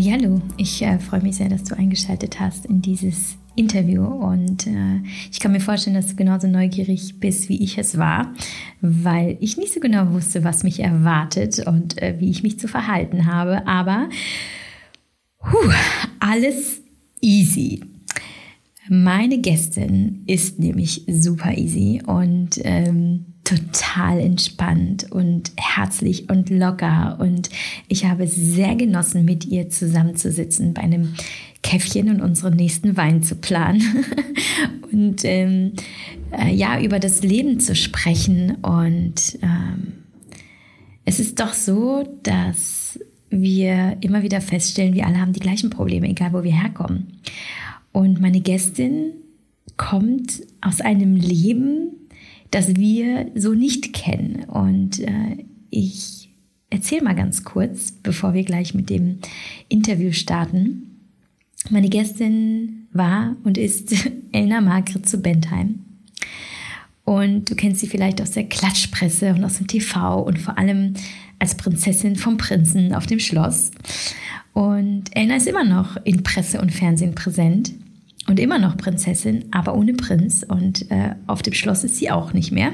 Hallo, ich äh, freue mich sehr, dass du eingeschaltet hast in dieses Interview und äh, ich kann mir vorstellen, dass du genauso neugierig bist, wie ich es war, weil ich nicht so genau wusste, was mich erwartet und äh, wie ich mich zu verhalten habe, aber puh, alles easy. Meine Gästin ist nämlich super easy und ähm, total entspannt und herzlich und locker. Und ich habe sehr genossen, mit ihr zusammenzusitzen bei einem Käffchen und unseren nächsten Wein zu planen. und ähm, äh, ja, über das Leben zu sprechen. Und ähm, es ist doch so, dass wir immer wieder feststellen, wir alle haben die gleichen Probleme, egal wo wir herkommen. Und meine Gästin kommt aus einem Leben, das wir so nicht kennen. Und äh, ich erzähle mal ganz kurz, bevor wir gleich mit dem Interview starten. Meine Gästin war und ist Elna Margret zu Bentheim. Und du kennst sie vielleicht aus der Klatschpresse und aus dem TV und vor allem als Prinzessin vom Prinzen auf dem Schloss. Und Elna ist immer noch in Presse und Fernsehen präsent und immer noch Prinzessin, aber ohne Prinz. Und äh, auf dem Schloss ist sie auch nicht mehr.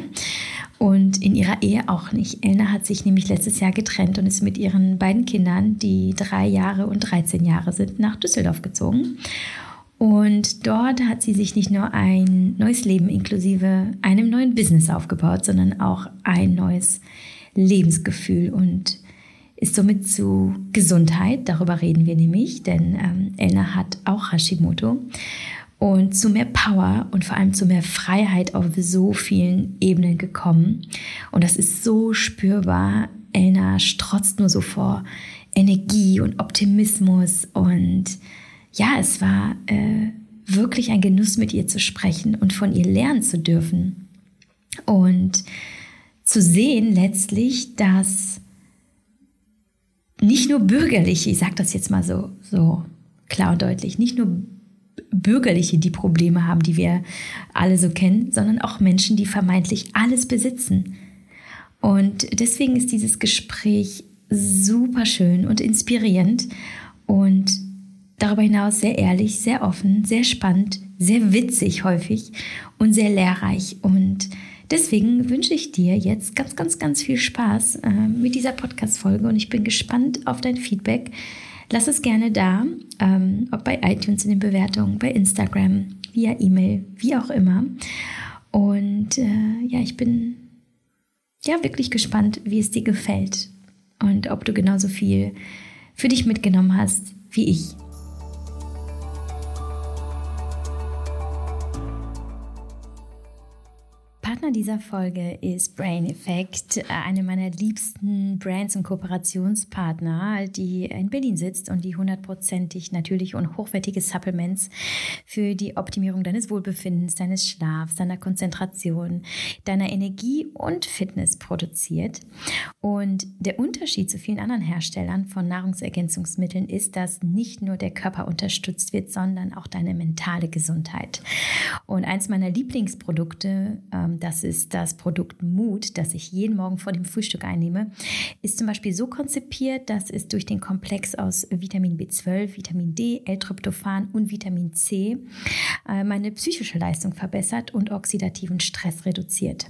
Und in ihrer Ehe auch nicht. Elna hat sich nämlich letztes Jahr getrennt und ist mit ihren beiden Kindern, die drei Jahre und 13 Jahre sind, nach Düsseldorf gezogen. Und dort hat sie sich nicht nur ein neues Leben inklusive einem neuen Business aufgebaut, sondern auch ein neues Lebensgefühl und ist somit zu Gesundheit, darüber reden wir nämlich, denn ähm, Elna hat auch Hashimoto, und zu mehr Power und vor allem zu mehr Freiheit auf so vielen Ebenen gekommen. Und das ist so spürbar. Elna strotzt nur so vor Energie und Optimismus und ja, es war äh, wirklich ein Genuss, mit ihr zu sprechen und von ihr lernen zu dürfen. Und zu sehen letztlich, dass nicht nur bürgerliche, ich sage das jetzt mal so, so klar und deutlich, nicht nur bürgerliche die Probleme haben, die wir alle so kennen, sondern auch Menschen, die vermeintlich alles besitzen. Und deswegen ist dieses Gespräch super schön und inspirierend und darüber hinaus sehr ehrlich, sehr offen, sehr spannend, sehr witzig häufig und sehr lehrreich. Und Deswegen wünsche ich dir jetzt ganz, ganz, ganz viel Spaß äh, mit dieser Podcast-Folge und ich bin gespannt auf dein Feedback. Lass es gerne da, ähm, ob bei iTunes in den Bewertungen, bei Instagram, via E-Mail, wie auch immer. Und äh, ja, ich bin ja wirklich gespannt, wie es dir gefällt und ob du genauso viel für dich mitgenommen hast wie ich. Partner dieser Folge ist Brain Effect, äh, eine meiner liebsten Brands und Kooperationspartner, die in Berlin sitzt und die hundertprozentig natürlich und hochwertige Supplements für die Optimierung deines Wohlbefindens, deines Schlafs, deiner Konzentration, deiner Energie und Fitness produziert. Und der Unterschied zu vielen anderen Herstellern von Nahrungsergänzungsmitteln ist, dass nicht nur der Körper unterstützt wird, sondern auch deine mentale Gesundheit. Und eins meiner Lieblingsprodukte, ähm, das ist das Produkt Mood, das ich jeden Morgen vor dem Frühstück einnehme, ist zum Beispiel so konzipiert, dass es durch den Komplex aus Vitamin B12, Vitamin D, L-Tryptophan und Vitamin C äh, meine psychische Leistung verbessert und oxidativen Stress reduziert.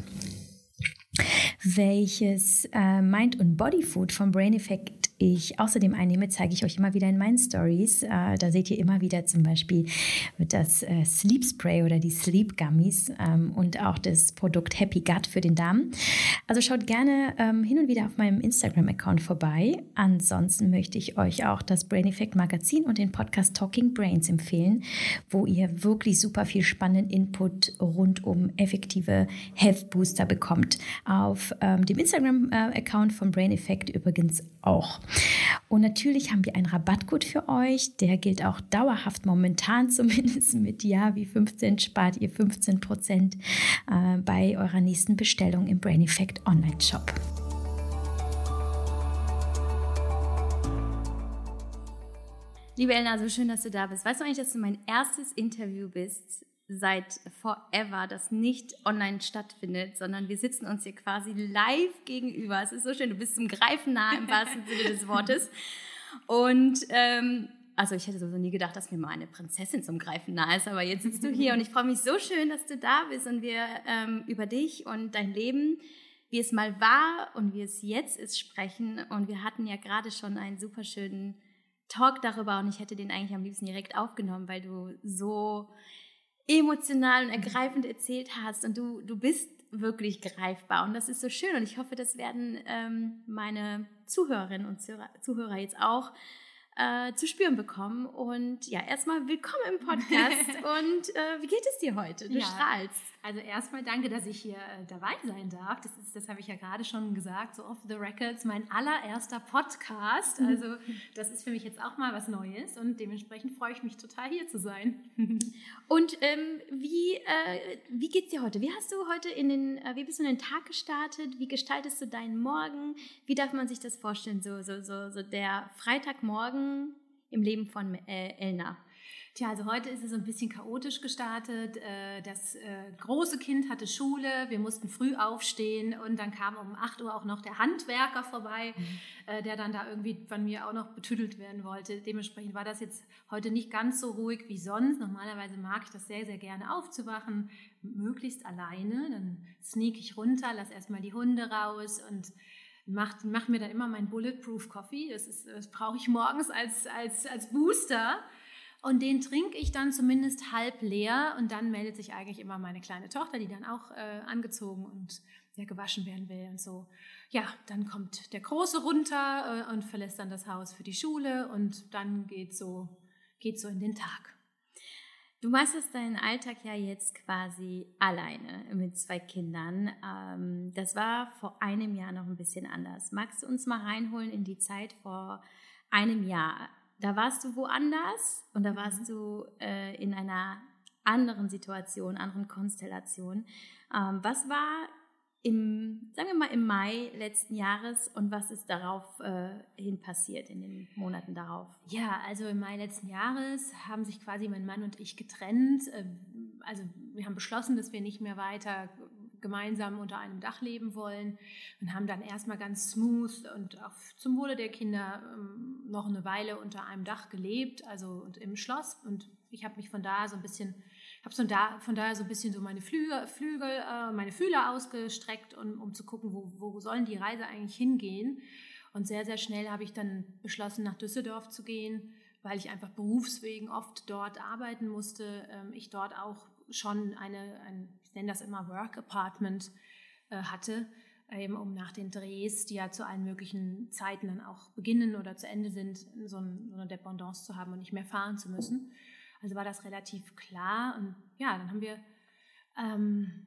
Welches äh, Mind- und Body Food vom Brain Effect ich außerdem einnehme, zeige ich euch immer wieder in meinen Stories. Äh, da seht ihr immer wieder zum Beispiel das äh, Sleep Spray oder die Sleep Gummies ähm, und auch das Produkt Happy Gut für den Darm. Also schaut gerne ähm, hin und wieder auf meinem Instagram-Account vorbei. Ansonsten möchte ich euch auch das Brain Effect Magazin und den Podcast Talking Brains empfehlen, wo ihr wirklich super viel spannenden Input rund um effektive Health Booster bekommt. Auf ähm, dem Instagram-Account äh, von Brain Effect übrigens auch. Und natürlich haben wir einen Rabattcode für euch. Der gilt auch dauerhaft momentan zumindest mit Ja wie 15 spart ihr 15 Prozent äh, bei eurer nächsten Bestellung im Brain Effect Online Shop. Liebe Elna, so schön, dass du da bist. Weißt du eigentlich, dass du mein erstes Interview bist seit forever, das nicht online stattfindet, sondern wir sitzen uns hier quasi live gegenüber. Es ist so schön, du bist zum Greifen nah im wahrsten Sinne des Wortes. Und ähm, also ich hätte sowieso nie gedacht, dass mir mal eine Prinzessin zum Greifen nahe ist, aber jetzt sitzt du hier und ich freue mich so schön, dass du da bist und wir ähm, über dich und dein Leben, wie es mal war und wie es jetzt ist, sprechen. Und wir hatten ja gerade schon einen super schönen Talk darüber und ich hätte den eigentlich am liebsten direkt aufgenommen, weil du so emotional und ergreifend erzählt hast und du, du bist wirklich greifbar und das ist so schön und ich hoffe, das werden ähm, meine Zuhörerinnen und Zuhörer jetzt auch äh, zu spüren bekommen. Und ja, erstmal willkommen im Podcast. und äh, wie geht es dir heute? Du ja, strahlst. Also erstmal danke, dass ich hier äh, dabei sein darf. Das ist, das habe ich ja gerade schon gesagt, so off the records, mein allererster Podcast. Mhm. Also das ist für mich jetzt auch mal was Neues und dementsprechend freue ich mich total hier zu sein. und ähm, wie, äh, wie geht's dir heute? Wie hast du heute in den, äh, wie bist du in den Tag gestartet? Wie gestaltest du deinen Morgen? Wie darf man sich das vorstellen? So, so, so, so der Freitagmorgen im Leben von äh, Elna. Tja, also heute ist es ein bisschen chaotisch gestartet. Äh, das äh, große Kind hatte Schule, wir mussten früh aufstehen und dann kam um 8 Uhr auch noch der Handwerker vorbei, mhm. Äh, der dann da irgendwie von mir auch noch betüdelt werden wollte. Dementsprechend war das jetzt heute nicht ganz so ruhig wie sonst. Normalerweise mag ich das sehr, sehr gerne aufzuwachen, möglichst alleine. Dann sneak ich runter, lass erstmal die Hunde raus und mache mach mir dann immer mein Bulletproof Coffee. Das, ist, das brauche ich morgens als, als, als Booster. Und den trinke ich dann zumindest halb leer und dann meldet sich eigentlich immer meine kleine Tochter, die dann auch äh, angezogen und ja, gewaschen werden will und so. Ja, dann kommt der Große runter äh, und verlässt dann das Haus für die Schule und dann geht so, geht so in den Tag. Du meisterst deinen Alltag ja jetzt quasi alleine mit zwei Kindern. Ähm, das war vor einem Jahr noch ein bisschen anders. Magst du uns mal reinholen in die Zeit vor einem Jahr? Da warst du woanders und da mhm. warst du äh, in einer anderen Situation, anderen Konstellation. Ähm, was war im, sagen wir mal, im Mai letzten Jahres und was ist darauf äh, hin passiert in den Monaten darauf? Ja, also im Mai letzten Jahres haben sich quasi mein Mann und ich getrennt. Äh, also wir haben beschlossen, dass wir nicht mehr weiter gemeinsam unter einem Dach leben wollen und haben dann erstmal ganz smooth und auch zum Wohle der Kinder ähm, noch eine Weile unter einem Dach gelebt, also im Schloss. Und ich habe mich von da so ein bisschen, habe von da von daher so ein bisschen so meine Flügel, Flügel äh, meine Fühler ausgestreckt, um, um zu gucken, wo, wo sollen die Reise eigentlich hingehen. Und sehr, sehr schnell habe ich dann beschlossen, nach Düsseldorf zu gehen, weil ich einfach berufswegen oft dort arbeiten musste. Ähm, ich dort auch schon eine, ein, nenne das immer Work Apartment äh, hatte, eben um nach den Drehs, die ja zu allen möglichen Zeiten dann auch beginnen oder zu Ende sind, so, so eine Dependance zu haben und nicht mehr fahren zu müssen. Also war das relativ klar und ja, dann haben wir ähm,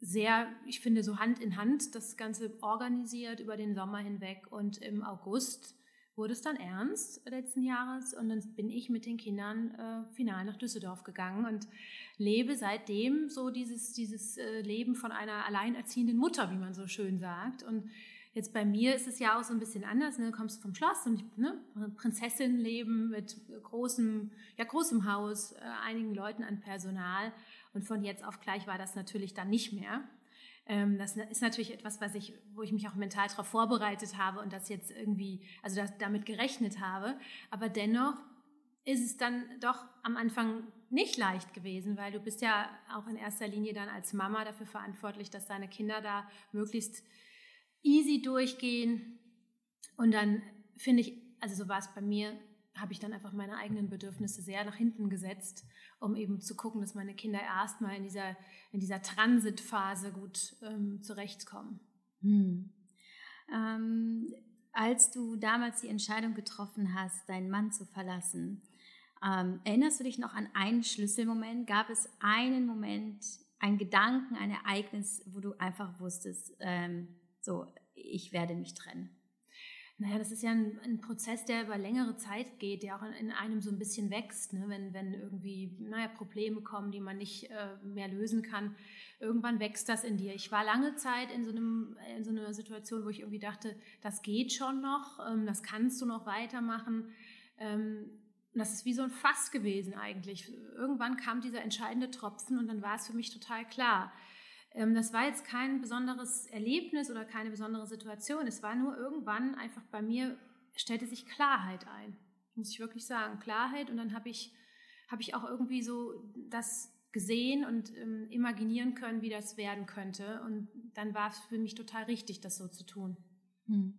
sehr, ich finde, so Hand in Hand das Ganze organisiert über den Sommer hinweg und im August wurde es dann ernst letzten Jahres und dann bin ich mit den Kindern äh, final nach Düsseldorf gegangen und lebe seitdem so dieses, dieses äh, Leben von einer alleinerziehenden Mutter, wie man so schön sagt. Und jetzt bei mir ist es ja auch so ein bisschen anders. Ne? Du kommst vom Schloss und ich, ne, Prinzessin-Leben mit großem, ja, großem Haus, äh, einigen Leuten an Personal. Und von jetzt auf gleich war das natürlich dann nicht mehr. Ähm, das ist natürlich etwas, was ich, wo ich mich auch mental darauf vorbereitet habe und das jetzt irgendwie, also das, damit gerechnet habe. Aber dennoch ist es dann doch am Anfang nicht leicht gewesen, weil du bist ja auch in erster Linie dann als Mama dafür verantwortlich, dass deine Kinder da möglichst easy durchgehen. Und dann finde ich, also so war es bei mir, habe ich dann einfach meine eigenen Bedürfnisse sehr nach hinten gesetzt, um eben zu gucken, dass meine Kinder erstmal in dieser, in dieser Transitphase gut ähm, zurechtkommen. Hm. Ähm, als du damals die Entscheidung getroffen hast, deinen Mann zu verlassen, ähm, erinnerst du dich noch an einen Schlüsselmoment? Gab es einen Moment, einen Gedanken, ein Ereignis, wo du einfach wusstest, ähm, so, ich werde mich trennen? Naja, das ist ja ein, ein, Prozess, der über längere Zeit geht, der auch in, in einem so ein bisschen wächst, ne? wenn, wenn irgendwie naja, Probleme kommen, die man nicht äh, mehr lösen kann. Irgendwann wächst das in dir. Ich war lange Zeit in so, einem, in so einer Situation, wo ich irgendwie dachte, das geht schon noch, ähm, das kannst du noch weitermachen. Ähm, das ist wie so ein Fass gewesen eigentlich. Irgendwann kam dieser entscheidende Tropfen und dann war es für mich total klar das war jetzt kein besonderes Erlebnis oder keine besondere Situation. Es war nur irgendwann einfach bei mir stellte sich Klarheit ein, muss ich wirklich sagen, Klarheit. Und dann habe ich, hab ich auch irgendwie so das gesehen und ähm, imaginieren können, wie das werden könnte. Und dann war es für mich total richtig, das so zu tun. Hm.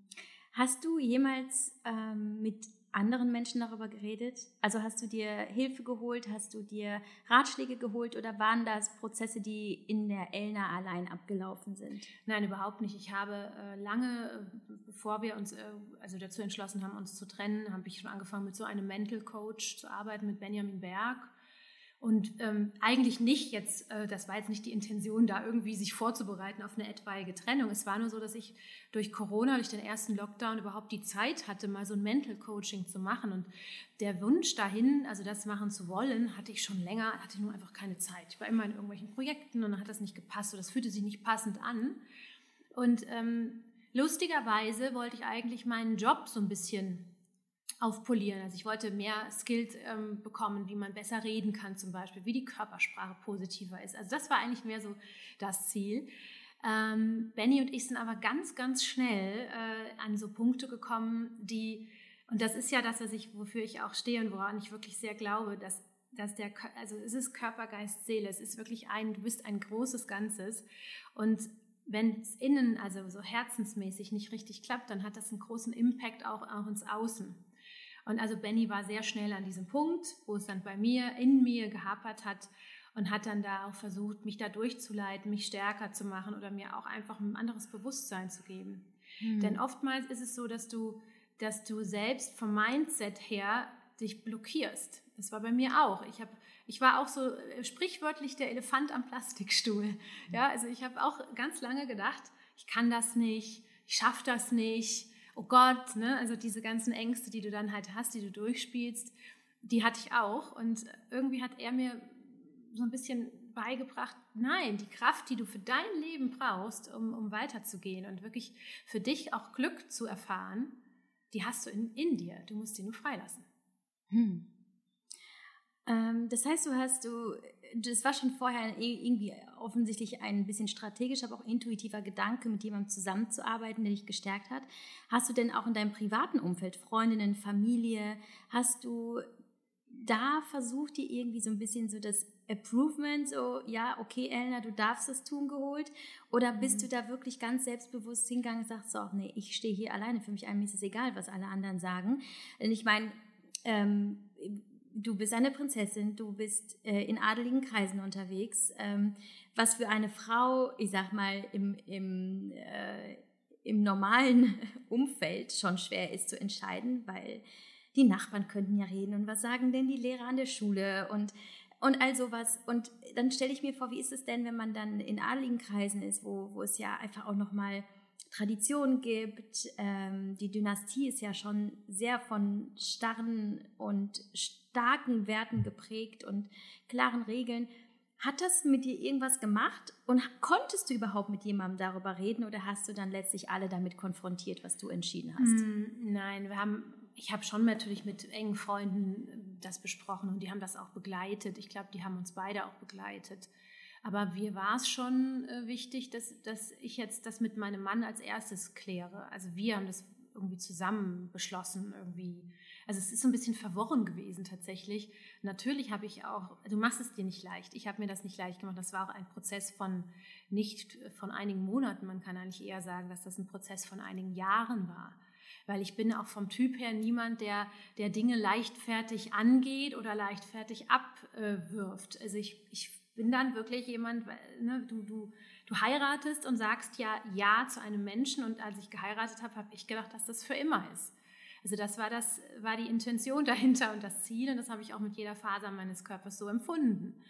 Hast du jemals ähm, mit anderen Menschen darüber geredet? Also hast du dir Hilfe geholt, hast du dir Ratschläge geholt oder waren das Prozesse, die in der Elna allein abgelaufen sind? Nein, überhaupt nicht. Ich habe äh, lange, äh, bevor wir uns äh, also dazu entschlossen haben, uns zu trennen, habe ich schon angefangen mit so einem Mental Coach zu arbeiten mit Benjamin Berg und ähm, eigentlich nicht jetzt, äh, das war jetzt nicht die Intention, da irgendwie sich vorzubereiten auf eine etwaige Trennung. Es war nur so, dass ich durch Corona, durch den ersten Lockdown überhaupt die Zeit hatte, mal so ein Mental Coaching zu machen. Und der Wunsch dahin, also das machen zu wollen, hatte ich schon länger, hatte nur einfach keine Zeit. Ich war immer in irgendwelchen Projekten und dann hat das nicht gepasst oder das fühlte sich nicht passend an. Und ähm, lustigerweise wollte ich eigentlich meinen Job so ein bisschen aufpolieren. Also ich wollte mehr Skills ähm, bekommen, wie man besser reden kann zum Beispiel, wie die Körpersprache positiver ist. Also das war eigentlich mehr so das Ziel. Ähm, Benny und ich sind aber ganz, ganz schnell äh, an so Punkte gekommen, die, und das ist ja das, was ich, wofür ich auch stehe und woran ich wirklich sehr glaube, dass, dass der, also es ist Körper, Geist, Seele, es ist wirklich ein, du bist ein großes Ganzes und wenn es innen, also so herzensmäßig nicht richtig klappt, dann hat das einen großen Impact auch, auch ins Außen. Und also Benny war sehr schnell an diesem Punkt, wo es dann bei mir, in mir gehapert hat und hat dann da auch versucht, mich da durchzuleiten, mich stärker zu machen oder mir auch einfach ein anderes Bewusstsein zu geben. Mhm. Denn oftmals ist es so, dass du, dass du selbst vom Mindset her dich blockierst. Das war bei mir auch. Ich, hab, ich war auch so äh, sprichwörtlich der Elefant am Plastikstuhl. Ja, also ich habe auch ganz lange gedacht, ich kann das nicht, ich schaffe das nicht, oh Gott, ne? also diese ganzen Ängste, die du dann halt hast, die du durchspielst, die hatte ich auch. Und irgendwie hat er mir so ein bisschen beigebracht, nein, die Kraft, die du für dein Leben brauchst, um, um weiterzugehen und wirklich für dich auch Glück zu erfahren, die hast du in, in dir. Du musst sie nur freilassen. Hm. Ähm, das heißt, du hast du, das war schon vorher irgendwie offensichtlich ein bisschen strategischer, aber auch intuitiver Gedanke, mit jemandem zusammenzuarbeiten, der dich gestärkt hat. Hast du denn auch in deinem privaten Umfeld, Freundinnen, Familie, hast du da versucht, dir irgendwie so ein bisschen so das Approvement, so, ja, okay, Elena, du darfst es tun, geholt? Oder bist mhm. du da wirklich ganz selbstbewusst hingegangen und sagst, so, nee, ich stehe hier alleine, für mich ist es egal, was alle anderen sagen. Denn ich meine, ähm, du bist eine Prinzessin, du bist äh, in adeligen Kreisen unterwegs. Ähm, was für eine Frau, ich sag mal, im, im, äh, im normalen Umfeld schon schwer ist zu entscheiden, weil die Nachbarn könnten ja reden und was sagen denn die Lehrer an der Schule und und all sowas. Und dann stelle ich mir vor, wie ist es denn, wenn man dann in adeligen Kreisen ist, wo, wo es ja einfach auch nochmal Traditionen gibt. Ähm, die Dynastie ist ja schon sehr von starren und starken Werten geprägt und klaren Regeln. Hat das mit dir irgendwas gemacht und konntest du überhaupt mit jemandem darüber reden oder hast du dann letztlich alle damit konfrontiert, was du entschieden hast? Mm, nein, wir haben, ich habe schon natürlich mit engen Freunden äh, das besprochen und die haben das auch begleitet. Ich glaube, die haben uns beide auch begleitet. Aber mir war es schon äh, wichtig, dass, dass ich jetzt das mit meinem Mann als erstes kläre. Also wir haben das irgendwie zusammen beschlossen, irgendwie also es ist so ein bisschen verworren gewesen tatsächlich. Natürlich habe ich auch, du machst es dir nicht leicht. Ich habe mir das nicht leicht gemacht. Das war auch ein Prozess von nicht von einigen Monaten. Man kann eigentlich eher sagen, dass das ein Prozess von einigen Jahren war. Weil ich bin auch vom Typ her niemand, der, der Dinge leichtfertig angeht oder leichtfertig abwirft. Also ich, ich bin dann wirklich jemand, ne, du, du, du heiratest und sagst ja Ja zu einem Menschen. Und als ich geheiratet habe, habe ich gedacht, dass das für immer ist. Also das war, das war die Intention dahinter und das Ziel und das habe ich auch mit jeder Faser meines Körpers so empfunden.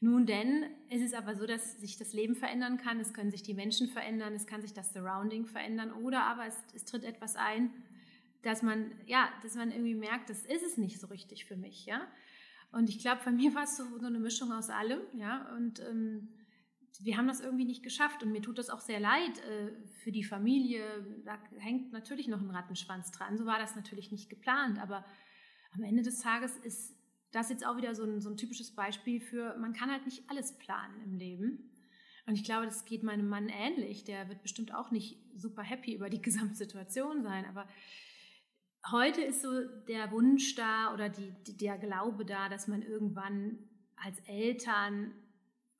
Nun denn, es ist aber so, dass sich das Leben verändern kann, es können sich die Menschen verändern, es kann sich das Surrounding verändern oder aber es, es tritt etwas ein, dass man, ja, dass man irgendwie merkt, das ist es nicht so richtig für mich, ja. Und ich glaube, bei mir war es so, so eine Mischung aus allem, ja, und ähm, wir haben das irgendwie nicht geschafft und mir tut das auch sehr leid äh, für die Familie. Da hängt natürlich noch ein Rattenschwanz dran. So war das natürlich nicht geplant, aber am Ende des Tages ist das jetzt auch wieder so ein, so ein typisches Beispiel für, man kann halt nicht alles planen im Leben. Und ich glaube, das geht meinem Mann ähnlich. Der wird bestimmt auch nicht super happy über die Gesamtsituation sein, aber heute ist so der Wunsch da oder die, der Glaube da, dass man irgendwann als Eltern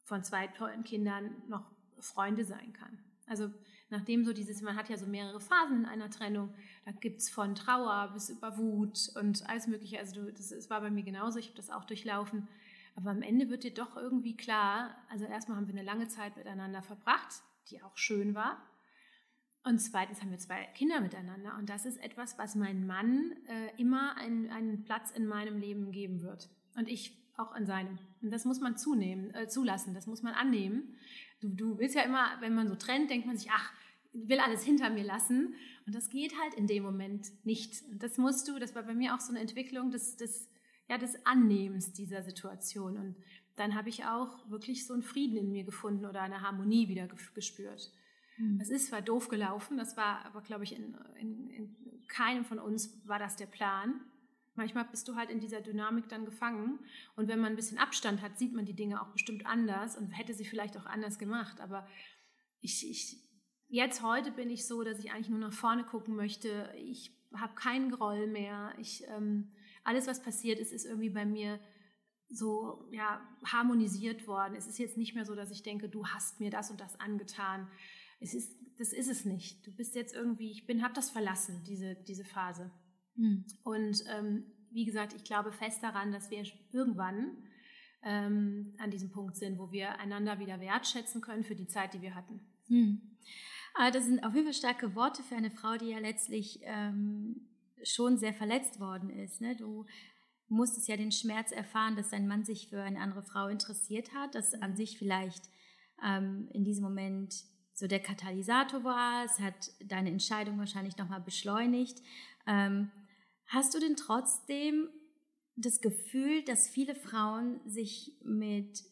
von zwei tollen Kindern noch Freunde sein kann. Also nachdem so dieses, man hat ja so mehrere Phasen in einer Trennung, da gibt es von Trauer bis über Wut und alles Mögliche. Also du, das, das war bei mir genauso, ich habe das auch durchlaufen. Aber am Ende wird dir doch irgendwie klar, also erstmal haben wir eine lange Zeit miteinander verbracht, die auch schön war. Und zweitens haben wir zwei Kinder miteinander. Und das ist etwas, was mein Mann äh, immer einen, einen Platz in meinem Leben geben wird. Und ich auch in seinem. Und das muss man zunehmen, äh, zulassen, das muss man annehmen. Du, du willst ja immer, wenn man so trennt, denkt man sich, ach, will alles hinter mir lassen. Und das geht halt in dem Moment nicht. Und das musst du, das war bei mir auch so eine Entwicklung des, des, ja, des Annehmens dieser Situation. Und dann habe ich auch wirklich so einen Frieden in mir gefunden oder eine Harmonie wieder gespürt. Es ist zwar doof gelaufen, das war aber, glaube ich, in, in, in keinem von uns war das der Plan. Manchmal bist du halt in dieser Dynamik dann gefangen. Und wenn man ein bisschen Abstand hat, sieht man die Dinge auch bestimmt anders und hätte sie vielleicht auch anders gemacht. Aber ich, ich, jetzt heute bin ich so, dass ich eigentlich nur nach vorne gucken möchte. Ich habe keinen Groll mehr. Ich, ähm, alles, was passiert ist, ist irgendwie bei mir so ja, harmonisiert worden. Es ist jetzt nicht mehr so, dass ich denke, du hast mir das und das angetan. Es ist, das ist es nicht. Du bist jetzt irgendwie, ich bin, habe das verlassen, diese, diese Phase. Mhm. Und ähm, wie gesagt, ich glaube fest daran, dass wir irgendwann ähm, an diesem Punkt sind, wo wir einander wieder wertschätzen können für die Zeit, die wir hatten. Mhm. Aber das sind auf jeden Fall starke Worte für eine Frau, die ja letztlich ähm, schon sehr verletzt worden ist. Ne? Du musstest ja den Schmerz erfahren, dass dein Mann sich für eine andere Frau interessiert hat, dass an sich vielleicht ähm, in diesem Moment so der Katalysator war. Es hat deine Entscheidung wahrscheinlich nochmal beschleunigt. Ähm, Hast du denn trotzdem das Gefühl, dass viele Frauen sich mit,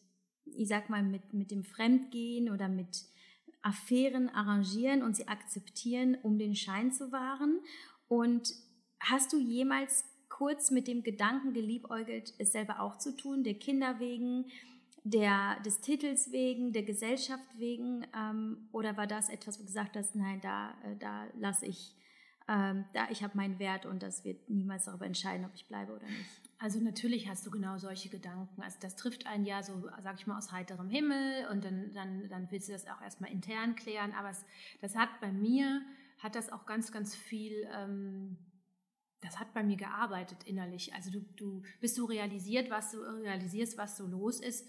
ich sag mal, mit, mit dem Fremdgehen oder mit Affären arrangieren und sie akzeptieren, um den Schein zu wahren? Und hast du jemals kurz mit dem Gedanken geliebäugelt, es selber auch zu tun, der Kinder wegen, der, des Titels wegen, der Gesellschaft wegen? Ähm, oder war das etwas, wo du gesagt hast, nein, da, äh, da lasse ich ähm, da ich habe meinen Wert und das wird niemals darüber entscheiden, ob ich bleibe oder nicht. Also natürlich hast du genau solche Gedanken. Also das trifft einen ja so, sag ich mal, aus heiterem Himmel und dann, dann, dann willst du das auch erstmal intern klären. Aber es, das hat bei mir, hat das auch ganz, ganz viel, ähm, das hat bei mir gearbeitet innerlich. Also du, du, bis du realisiert, was du realisierst, was so los ist,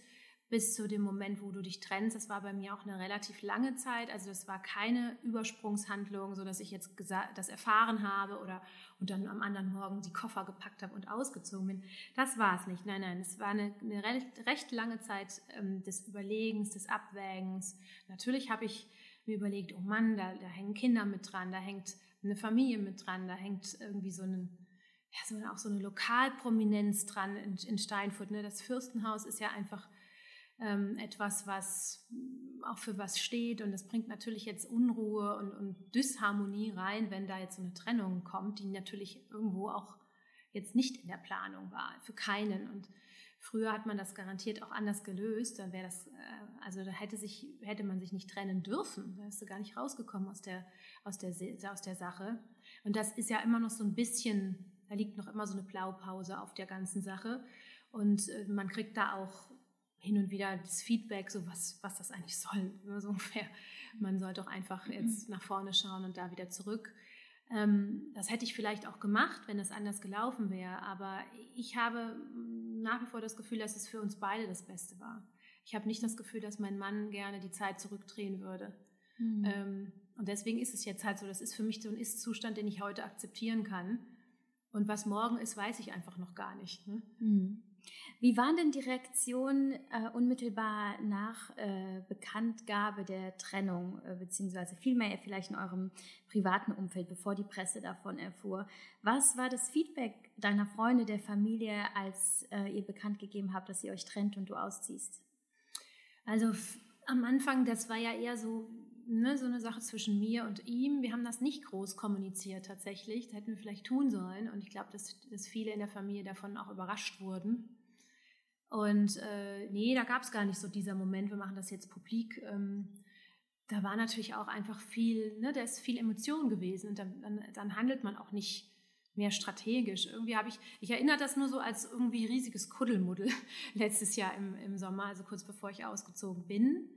bis zu dem Moment, wo du dich trennst. Das war bei mir auch eine relativ lange Zeit. Also es war keine Übersprungshandlung, so dass ich jetzt das erfahren habe oder und dann am anderen Morgen die Koffer gepackt habe und ausgezogen bin. Das war es nicht. Nein, nein, es war eine, eine recht, recht, lange Zeit ähm, des Überlegens, des Abwägens. Natürlich habe ich mir überlegt, oh Mann, da, da hängen Kinder mit dran, da hängt eine Familie mit dran, da hängt irgendwie so ein ja, so, auch so eine Lokalprominenz dran in, in Steinfurt. Ne? Das Fürstenhaus ist ja einfach ähm, etwas, was auch für was steht. Und das bringt natürlich jetzt Unruhe und, und Disharmonie rein, wenn da jetzt so eine Trennung kommt, die natürlich irgendwo auch jetzt nicht in der Planung war, für keinen. Und früher hat man das garantiert auch anders gelöst. Dann wäre das, äh, also da hätte sich, hätte man sich nicht trennen dürfen. Da ist du gar nicht rausgekommen aus der, aus der, aus der Sache. Und das ist ja immer noch so ein bisschen, da liegt noch immer so eine Blaupause auf der ganzen Sache. Und äh, man kriegt da auch hin und wieder das Feedback, so was, was das eigentlich soll, so ungefähr. Man soll doch einfach mhm. jetzt nach vorne schauen und da wieder zurück. Ähm, das hätte ich vielleicht auch gemacht, wenn es anders gelaufen wäre, aber ich habe nach wie vor das Gefühl, dass es für uns beide das Beste war. Ich habe nicht das Gefühl, dass mein Mann gerne die Zeit zurückdrehen würde. Mhm. Ähm, und deswegen ist es jetzt halt so, das ist für mich so ein Ist-Zustand, den ich heute akzeptieren kann. Und was morgen ist, weiß ich einfach noch gar nicht. Ne? Mhm. Wie waren denn die Reaktionen äh, unmittelbar nach äh, Bekanntgabe der Trennung, äh, beziehungsweise vielmehr vielleicht in eurem privaten Umfeld, bevor die Presse davon erfuhr? Was war das Feedback deiner Freunde, der Familie, als äh, ihr bekannt gegeben habt, dass ihr euch trennt und du ausziehst? Also am Anfang, das war ja eher so, ne, so eine Sache zwischen mir und ihm. Wir haben das nicht groß kommuniziert tatsächlich. Das hätten wir vielleicht tun sollen. Und ich glaube, dass, dass viele in der Familie davon auch überrascht wurden. Und äh, nee, da gab es gar nicht so dieser Moment, wir machen das jetzt publik. Ähm, da war natürlich auch einfach viel, ne, da ist viel Emotion gewesen und dann, dann, dann handelt man auch nicht mehr strategisch. Irgendwie habe ich, ich erinnere das nur so als irgendwie riesiges Kuddelmuddel letztes Jahr im, im Sommer, also kurz bevor ich ausgezogen bin.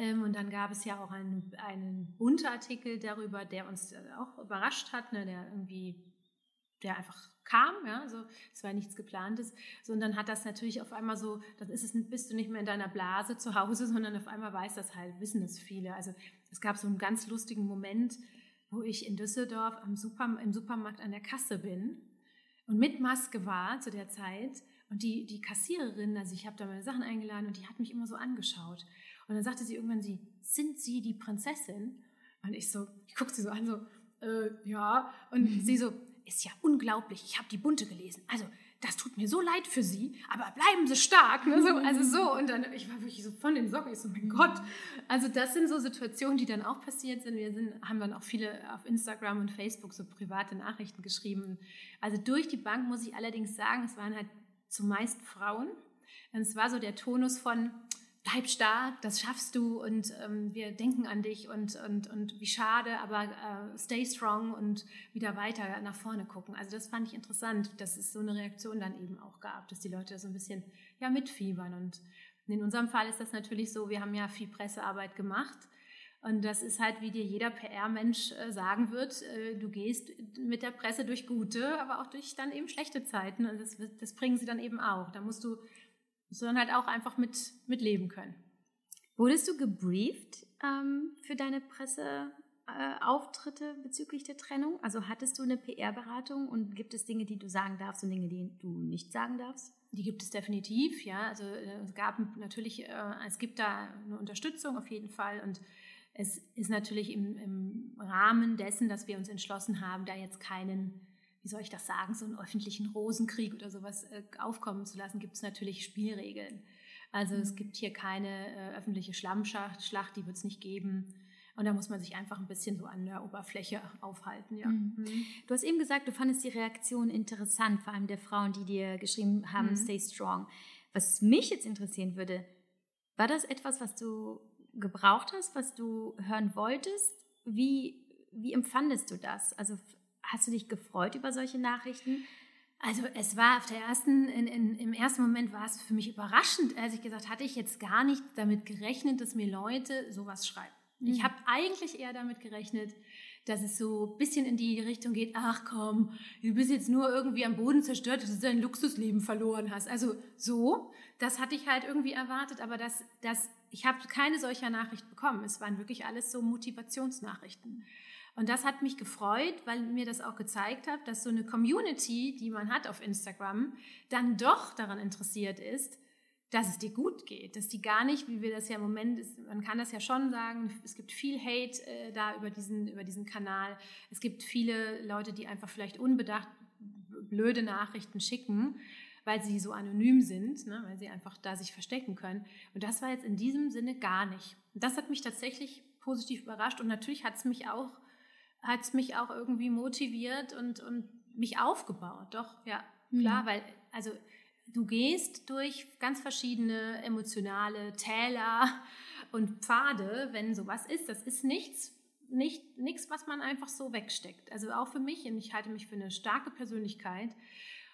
Ähm, und dann gab es ja auch einen, einen Unterartikel darüber, der uns äh, auch überrascht hat, ne, der irgendwie, der einfach kam, ja, also es war nichts geplantes, sondern hat das natürlich auf einmal so, dann ist es, bist du nicht mehr in deiner Blase zu Hause, sondern auf einmal weiß das halt, wissen das viele. Also es gab so einen ganz lustigen Moment, wo ich in Düsseldorf am Super, im Supermarkt an der Kasse bin und mit Maske war zu der Zeit und die, die Kassiererin, also ich habe da meine Sachen eingeladen und die hat mich immer so angeschaut. Und dann sagte sie irgendwann, sie, sind Sie die Prinzessin? Und ich so, ich gucke sie so an, so, äh, ja. Und mhm. sie so, ist ja unglaublich, ich habe die Bunte gelesen. Also, das tut mir so leid für Sie, aber bleiben Sie stark. Ne? So, also so. Und dann, ich war wirklich so von den Socken, ich so, mein Gott. Also das sind so Situationen, die dann auch passiert sind. Wir sind, haben dann auch viele auf Instagram und Facebook so private Nachrichten geschrieben. Also durch die Bank muss ich allerdings sagen, es waren halt zumeist Frauen. Und es war so der Tonus von, bleib stark, das schaffst du und ähm, wir denken an dich und, und, und wie schade, aber äh, stay strong und wieder weiter nach vorne gucken. Also das fand ich interessant, dass es so eine Reaktion dann eben auch gab, dass die Leute so ein bisschen ja, mitfiebern. Und in unserem Fall ist das natürlich so, wir haben ja viel Pressearbeit gemacht. Und das ist halt, wie dir jeder PR-Mensch äh, sagen wird, äh, du gehst mit der Presse durch gute, aber auch durch dann eben schlechte Zeiten. Und das, das bringen sie dann eben auch. Da musst du sondern halt auch einfach mit, mit leben können. Wurdest du gebrieft ähm, für deine Presseauftritte äh, bezüglich der Trennung? Also hattest du eine PR-Beratung und gibt es Dinge, die du sagen darfst und Dinge, die du nicht sagen darfst? Die gibt es definitiv, ja. Also äh, es gab natürlich, äh, es gibt da eine Unterstützung auf jeden Fall und es ist natürlich im, im Rahmen dessen, dass wir uns entschlossen haben, da jetzt keinen wie soll ich das sagen, so einen öffentlichen Rosenkrieg oder sowas äh, aufkommen zu lassen, gibt es natürlich Spielregeln. Also mhm. es gibt hier keine äh, öffentliche Schlammschlacht, Schlacht, die wird es nicht geben. Und da muss man sich einfach ein bisschen so an der Oberfläche aufhalten, ja. Mhm. Mhm. Du hast eben gesagt, du fandest die Reaktion interessant, vor allem der Frauen, die dir geschrieben haben, mhm. stay strong. Was mich jetzt interessieren würde, war das etwas, was du gebraucht hast, was du hören wolltest? Wie, wie empfandest du das? Also Hast du dich gefreut über solche Nachrichten? Also es war auf der ersten, in, in, im ersten Moment war es für mich überraschend, als ich gesagt hatte ich jetzt gar nicht damit gerechnet, dass mir Leute sowas schreiben. Mhm. Ich habe eigentlich eher damit gerechnet, dass es so ein bisschen in die Richtung geht, ach komm, du bist jetzt nur irgendwie am Boden zerstört, dass du dein Luxusleben verloren hast. Also so, das hatte ich halt irgendwie erwartet, aber das, das, ich habe keine solcher Nachricht bekommen. Es waren wirklich alles so Motivationsnachrichten. Und das hat mich gefreut, weil mir das auch gezeigt hat, dass so eine Community, die man hat auf Instagram, dann doch daran interessiert ist, dass es dir gut geht, dass die gar nicht, wie wir das ja im Moment, man kann das ja schon sagen, es gibt viel Hate äh, da über diesen, über diesen Kanal. Es gibt viele Leute, die einfach vielleicht unbedacht blöde Nachrichten schicken, weil sie so anonym sind, ne, weil sie einfach da sich verstecken können. Und das war jetzt in diesem Sinne gar nicht. Und das hat mich tatsächlich positiv überrascht und natürlich hat es mich auch hat es mich auch irgendwie motiviert und, und mich aufgebaut. Doch, ja, klar, mhm. weil, also du gehst durch ganz verschiedene emotionale Täler und Pfade, wenn sowas ist. Das ist nichts, nicht, nichts, was man einfach so wegsteckt. Also auch für mich, und ich halte mich für eine starke Persönlichkeit.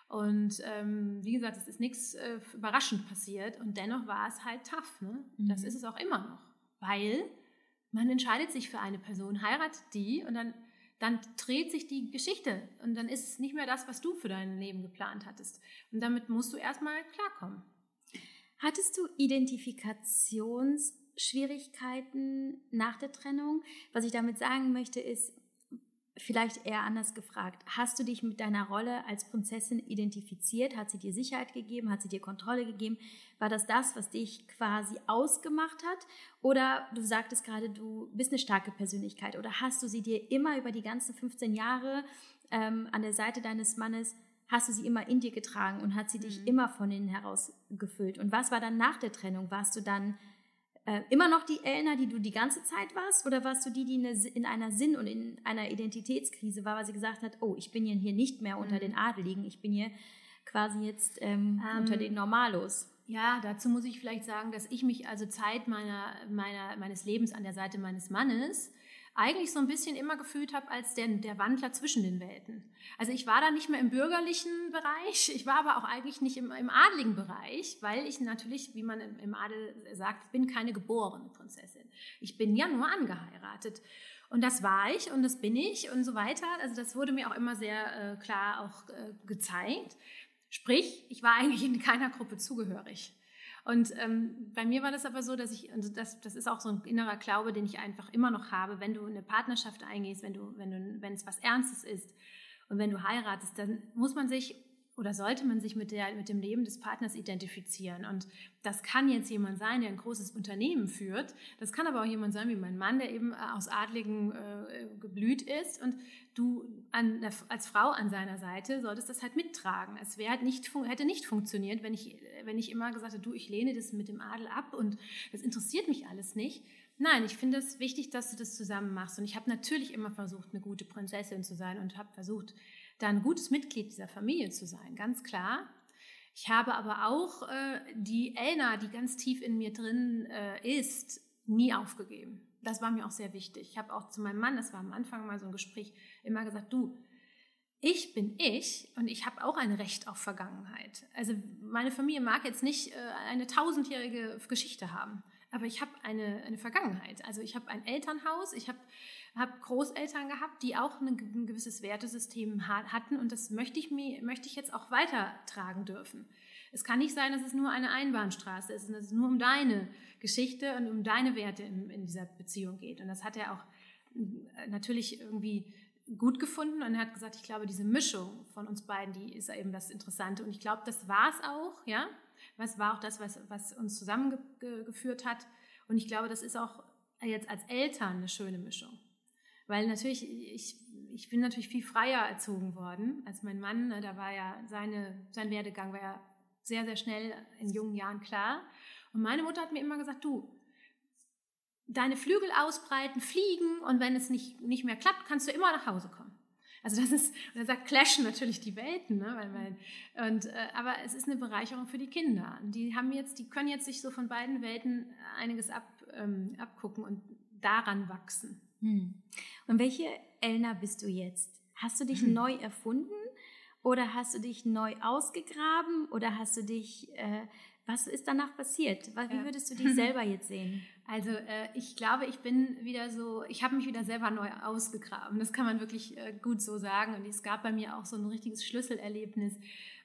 Und ähm, wie gesagt, es ist nichts äh, überraschend passiert und dennoch war es halt tough. Ne? Mhm. Das ist es auch immer noch, weil man entscheidet sich für eine Person, heiratet die und dann, dann dreht sich die Geschichte und dann ist es nicht mehr das, was du für dein Leben geplant hattest. Und damit musst du erstmal klarkommen. Hattest du Identifikationsschwierigkeiten nach der Trennung? Was ich damit sagen möchte, ist, vielleicht eher anders gefragt. Hast du dich mit deiner Rolle als Prinzessin identifiziert? Hat sie dir Sicherheit gegeben? Hat sie dir Kontrolle gegeben? War das das, was dich quasi ausgemacht hat? Oder du sagtest gerade, du bist eine starke Persönlichkeit. Oder hast du sie dir immer über die ganzen 15 Jahre ähm, an der Seite deines Mannes, hast du sie immer in dir getragen und hat sie mhm. dich immer von innen heraus gefüllt? Und was war dann nach der Trennung? Warst du dann äh, immer noch die Elna, die du die ganze Zeit warst? Oder warst du die, die in einer Sinn- und in einer Identitätskrise war, weil sie gesagt hat, oh, ich bin hier nicht mehr unter mhm. den Adeligen, ich bin hier quasi jetzt ähm, ähm, unter den Normalos? Ja, dazu muss ich vielleicht sagen, dass ich mich also Zeit meiner, meiner, meines Lebens an der Seite meines Mannes eigentlich so ein bisschen immer gefühlt habe als der, der Wandler zwischen den Welten. Also ich war da nicht mehr im bürgerlichen Bereich, ich war aber auch eigentlich nicht im, im adligen Bereich, weil ich natürlich, wie man im, Adel sagt, bin keine geborene Prinzessin. Ich bin ja nur angeheiratet. Und das war ich und das bin ich und so weiter. Also das wurde mir auch immer sehr äh, klar auch äh, gezeigt. Sprich, ich war eigentlich in keiner Gruppe zugehörig. Und ähm, bei mir war das aber so, dass ich, also das, das ist auch so ein innerer Glaube, den ich einfach immer noch habe, wenn du eine Partnerschaft eingehst, wenn du, wenn du, wenn es was Ernstes ist und wenn du heiratest, dann muss man sich oder sollte man sich mit, der, mit dem Leben des Partners identifizieren. Und das kann jetzt jemand sein, der ein großes Unternehmen führt. Das kann aber auch jemand sein wie mein Mann, der eben äh, aus Adligen äh, geblüht ist. Und du an, als Frau an seiner Seite solltest das halt mittragen. Es halt nicht, hätte nicht funktioniert, wenn ich, wenn ich immer gesagt hätte, du, ich lehne das mit dem Adel ab und das interessiert mich alles nicht. Nein, ich finde es wichtig, dass du das zusammen machst. Und ich habe natürlich immer versucht, eine gute Prinzessin zu sein und habe versucht, da ein gutes Mitglied dieser Familie zu sein, ganz klar. Ich habe aber auch äh, die Elna, die ganz tief in mir drin äh, ist, nie aufgegeben. Das war mir auch sehr wichtig. Ich habe auch zu meinem Mann, das war am Anfang mal so ein Gespräch, immer gesagt, du, ich bin ich und ich habe auch ein Recht auf Vergangenheit. Also meine Familie mag jetzt nicht äh, eine tausendjährige Geschichte haben, aber ich habe eine, eine Vergangenheit. Also ich habe ein Elternhaus, ich habe habe Großeltern gehabt, die auch ein, gewisses Wertesystem hatten und das möchte ich, mir, möchte ich jetzt auch weitertragen dürfen. Es kann nicht sein, dass es nur eine Einbahnstraße ist und dass es nur um deine Geschichte und um deine Werte in, in dieser Beziehung geht. Und das hat er auch äh, natürlich irgendwie gut gefunden und er hat gesagt, ich glaube, diese Mischung von uns beiden, die ist eben das Interessante. Und ich glaube, das war es auch, ja. Was war auch das, was, was uns zusammengeführt hat. Und ich glaube, das ist auch jetzt als Eltern eine schöne Mischung. Weil natürlich, ich, ich bin natürlich viel freier erzogen worden als mein Mann. Ne, da war ja seine, sein Werdegang war ja sehr, sehr schnell in jungen Jahren klar. Und meine Mutter hat mir immer gesagt, du, deine Flügel ausbreiten, fliegen und wenn es nicht, nicht mehr klappt, kannst du immer nach Hause kommen. Also das ist, und sagt, clashen natürlich die Welten, ne? weil, weil, und, äh, aber es ist eine Bereicherung für die Kinder. Die haben jetzt, die können jetzt sich so von beiden Welten einiges ab, ähm, abgucken und daran wachsen. Hm. Und welche Elna bist du jetzt? Hast du dich hm. neu erfunden oder hast du dich neu ausgegraben oder hast du dich, äh, was ist danach passiert? Wie würdest du dich selber jetzt sehen? Also äh, ich glaube, ich bin wieder so, ich habe mich wieder selber neu ausgegraben. Das kann man wirklich äh, gut so sagen. Und es gab bei mir auch so ein richtiges Schlüsselerlebnis.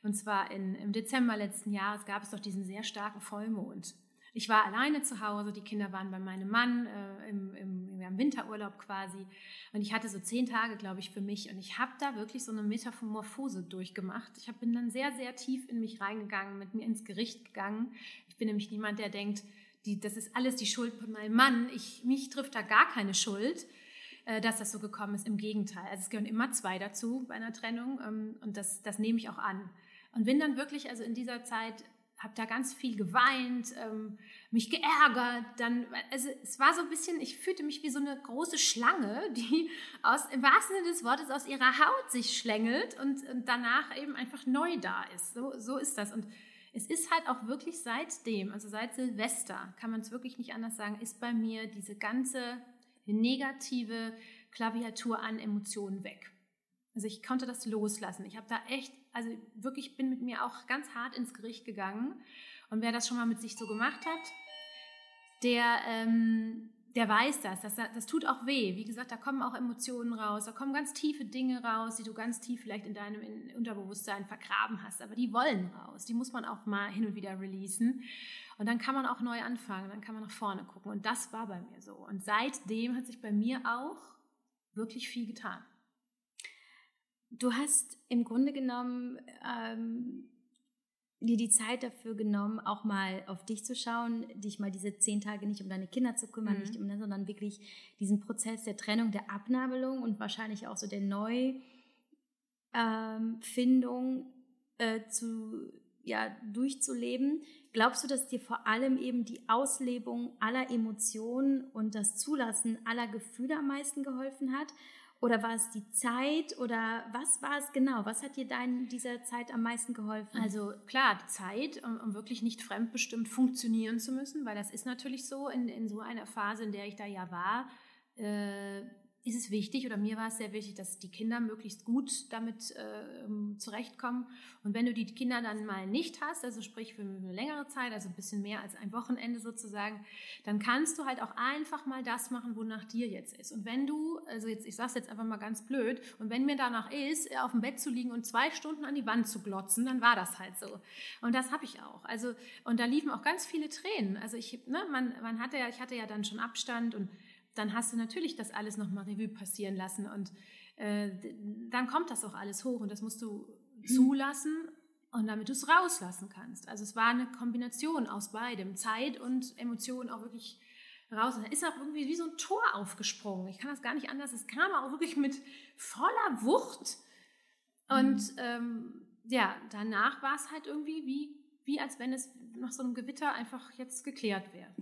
Und zwar in, im Dezember letzten Jahres gab es doch diesen sehr starken Vollmond. Ich war alleine zu Hause, die Kinder waren bei meinem Mann äh, im, im, im, Winterurlaub quasi. Und ich hatte so zehn Tage, glaube ich, für mich. Und ich habe da wirklich so eine Metamorphose durchgemacht. Ich hab, bin dann sehr, sehr tief in mich reingegangen, mit mir ins Gericht gegangen. Ich bin nämlich niemand, der denkt, die, das ist alles die Schuld von meinem Mann. Ich, mich trifft da gar keine Schuld, äh, dass das so gekommen ist. Im Gegenteil. Also es gehören immer zwei dazu bei einer Trennung. Ähm, und das, das nehme ich auch an. Und bin dann wirklich, also in dieser Zeit habe da ganz viel geweint, ähm, mich geärgert. Dann, also es war so ein bisschen, ich fühlte mich wie so eine große Schlange, die aus, im wahrsten Sinne des Wortes aus ihrer Haut sich schlängelt und, und danach eben einfach neu da ist. So, so ist das. Und es ist halt auch wirklich seitdem, also seit Silvester, kann man es wirklich nicht anders sagen, ist bei mir diese ganze negative Klaviatur an Emotionen weg. Also ich konnte das loslassen. Ich habe da echt, also wirklich bin mit mir auch ganz hart ins Gericht gegangen. Und wer das schon mal mit sich so gemacht hat, der, ähm, der weiß das. das. Das tut auch weh. Wie gesagt, da kommen auch Emotionen raus, da kommen ganz tiefe Dinge raus, die du ganz tief vielleicht in deinem Unterbewusstsein vergraben hast. Aber die wollen raus. Die muss man auch mal hin und wieder releasen. Und dann kann man auch neu anfangen, dann kann man nach vorne gucken. Und das war bei mir so. Und seitdem hat sich bei mir auch wirklich viel getan. Du hast im Grunde genommen ähm, dir die Zeit dafür genommen, auch mal auf dich zu schauen, dich mal diese zehn Tage nicht um deine Kinder zu kümmern, mhm. nicht um, sondern wirklich diesen Prozess der Trennung, der Abnabelung und wahrscheinlich auch so der Neufindung ähm, äh, zu ja durchzuleben. Glaubst du, dass dir vor allem eben die Auslebung aller Emotionen und das Zulassen aller Gefühle am meisten geholfen hat? Oder war es die Zeit oder was war es genau? Was hat dir da in dieser Zeit am meisten geholfen? Also klar, die Zeit, um, um, wirklich nicht fremdbestimmt funktionieren zu müssen, weil das ist natürlich so in, in so einer Phase, in der ich da ja war, äh, ist es wichtig oder mir war es sehr wichtig, dass die Kinder möglichst gut damit äh, zurechtkommen. Und wenn du die Kinder dann mal nicht hast, also sprich für eine längere Zeit, also ein bisschen mehr als ein Wochenende sozusagen, dann kannst du halt auch einfach mal das machen, wonach dir jetzt ist. Und wenn du, also jetzt, ich sag's jetzt einfach mal ganz blöd, und wenn mir danach ist, auf dem Bett zu liegen und zwei Stunden an die Wand zu glotzen, dann war das halt so. Und das habe ich auch. Also, und da liefen auch ganz viele Tränen. Also ich, ne, man, man hatte ja, ich hatte ja dann schon Abstand und dann hast du natürlich das alles nochmal Revue passieren lassen und äh, dann kommt das auch alles hoch und das musst du zulassen und damit du es rauslassen kannst. Also es war eine Kombination aus beidem, Zeit und Emotionen auch wirklich raus. Und da ist auch irgendwie wie so ein Tor aufgesprungen. Ich kann das gar nicht anders. Es kam auch wirklich mit voller Wucht. Und mhm. ähm, ja, danach war es halt irgendwie wie, wie als wenn es nach so einem Gewitter einfach jetzt geklärt wäre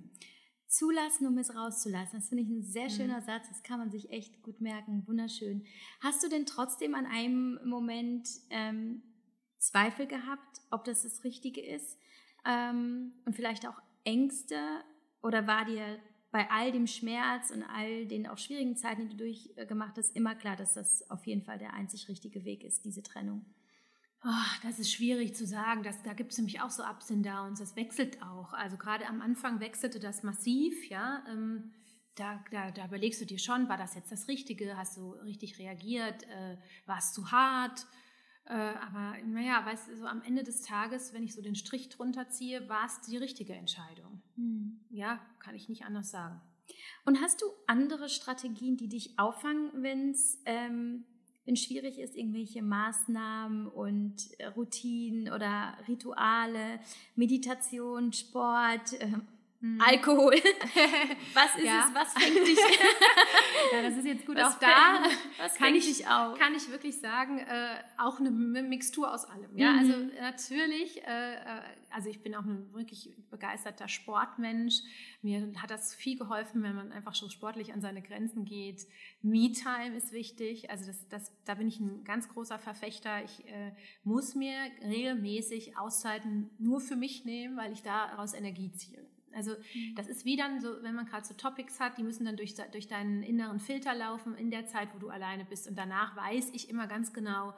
zulassen, um es rauszulassen. Das finde ich ein sehr mhm. schöner mhm. Satz. Das kann man sich echt gut merken. Wunderschön. Hast du denn trotzdem an einem Moment ähm, Zweifel gehabt, ob das das Richtige ist? Ähm, und vielleicht auch Ängste? Oder war dir bei all dem Schmerz und all den auch schwierigen Zeiten, die du durchgemacht hast, immer klar, dass das auf jeden Fall der einzig richtige Weg ist, diese Trennung? Oh, das ist schwierig zu sagen. Das, da gibt es nämlich auch so Ups und Downs. Das wechselt auch. Also gerade am Anfang wechselte das massiv. Ja, ähm, da, da, da, überlegst du dir schon, war das jetzt das Richtige? Hast du richtig reagiert? Äh, war es zu hart? Äh, aber naja, weißt du, so am Ende des Tages, wenn ich so den Strich drunter ziehe, war es die richtige Entscheidung. Hm. Ja, kann ich nicht anders sagen. Und hast du andere Strategien, die dich auffangen, wenn es ähm wenn schwierig ist, irgendwelche Maßnahmen und äh, Routinen oder Rituale, Meditation, Sport, äh, hm. Alkohol. Was ist ja. es? Was fängt dich? das ist jetzt gut. Was auch da was kann ich, dich auf? kann ich wirklich sagen, äh, auch eine Mixtur aus allem. Ja, mhm. also natürlich, äh, äh, also ich bin auch ein wirklich begeisterter Sportmensch. Mir hat das viel geholfen, wenn man einfach schon sportlich an seine Grenzen geht. Me-Time ist wichtig. Also das, das, da bin ich ein ganz großer Verfechter. Ich äh, muss mir regelmäßig Auszeiten nur für mich nehmen, weil ich daraus Energie ziehe. Also mhm. das ist wie dann so, wenn man gerade so Topics hat, die müssen dann durch, durch deinen inneren Filter laufen in der Zeit, wo du alleine bist. Und danach weiß ich immer ganz genau,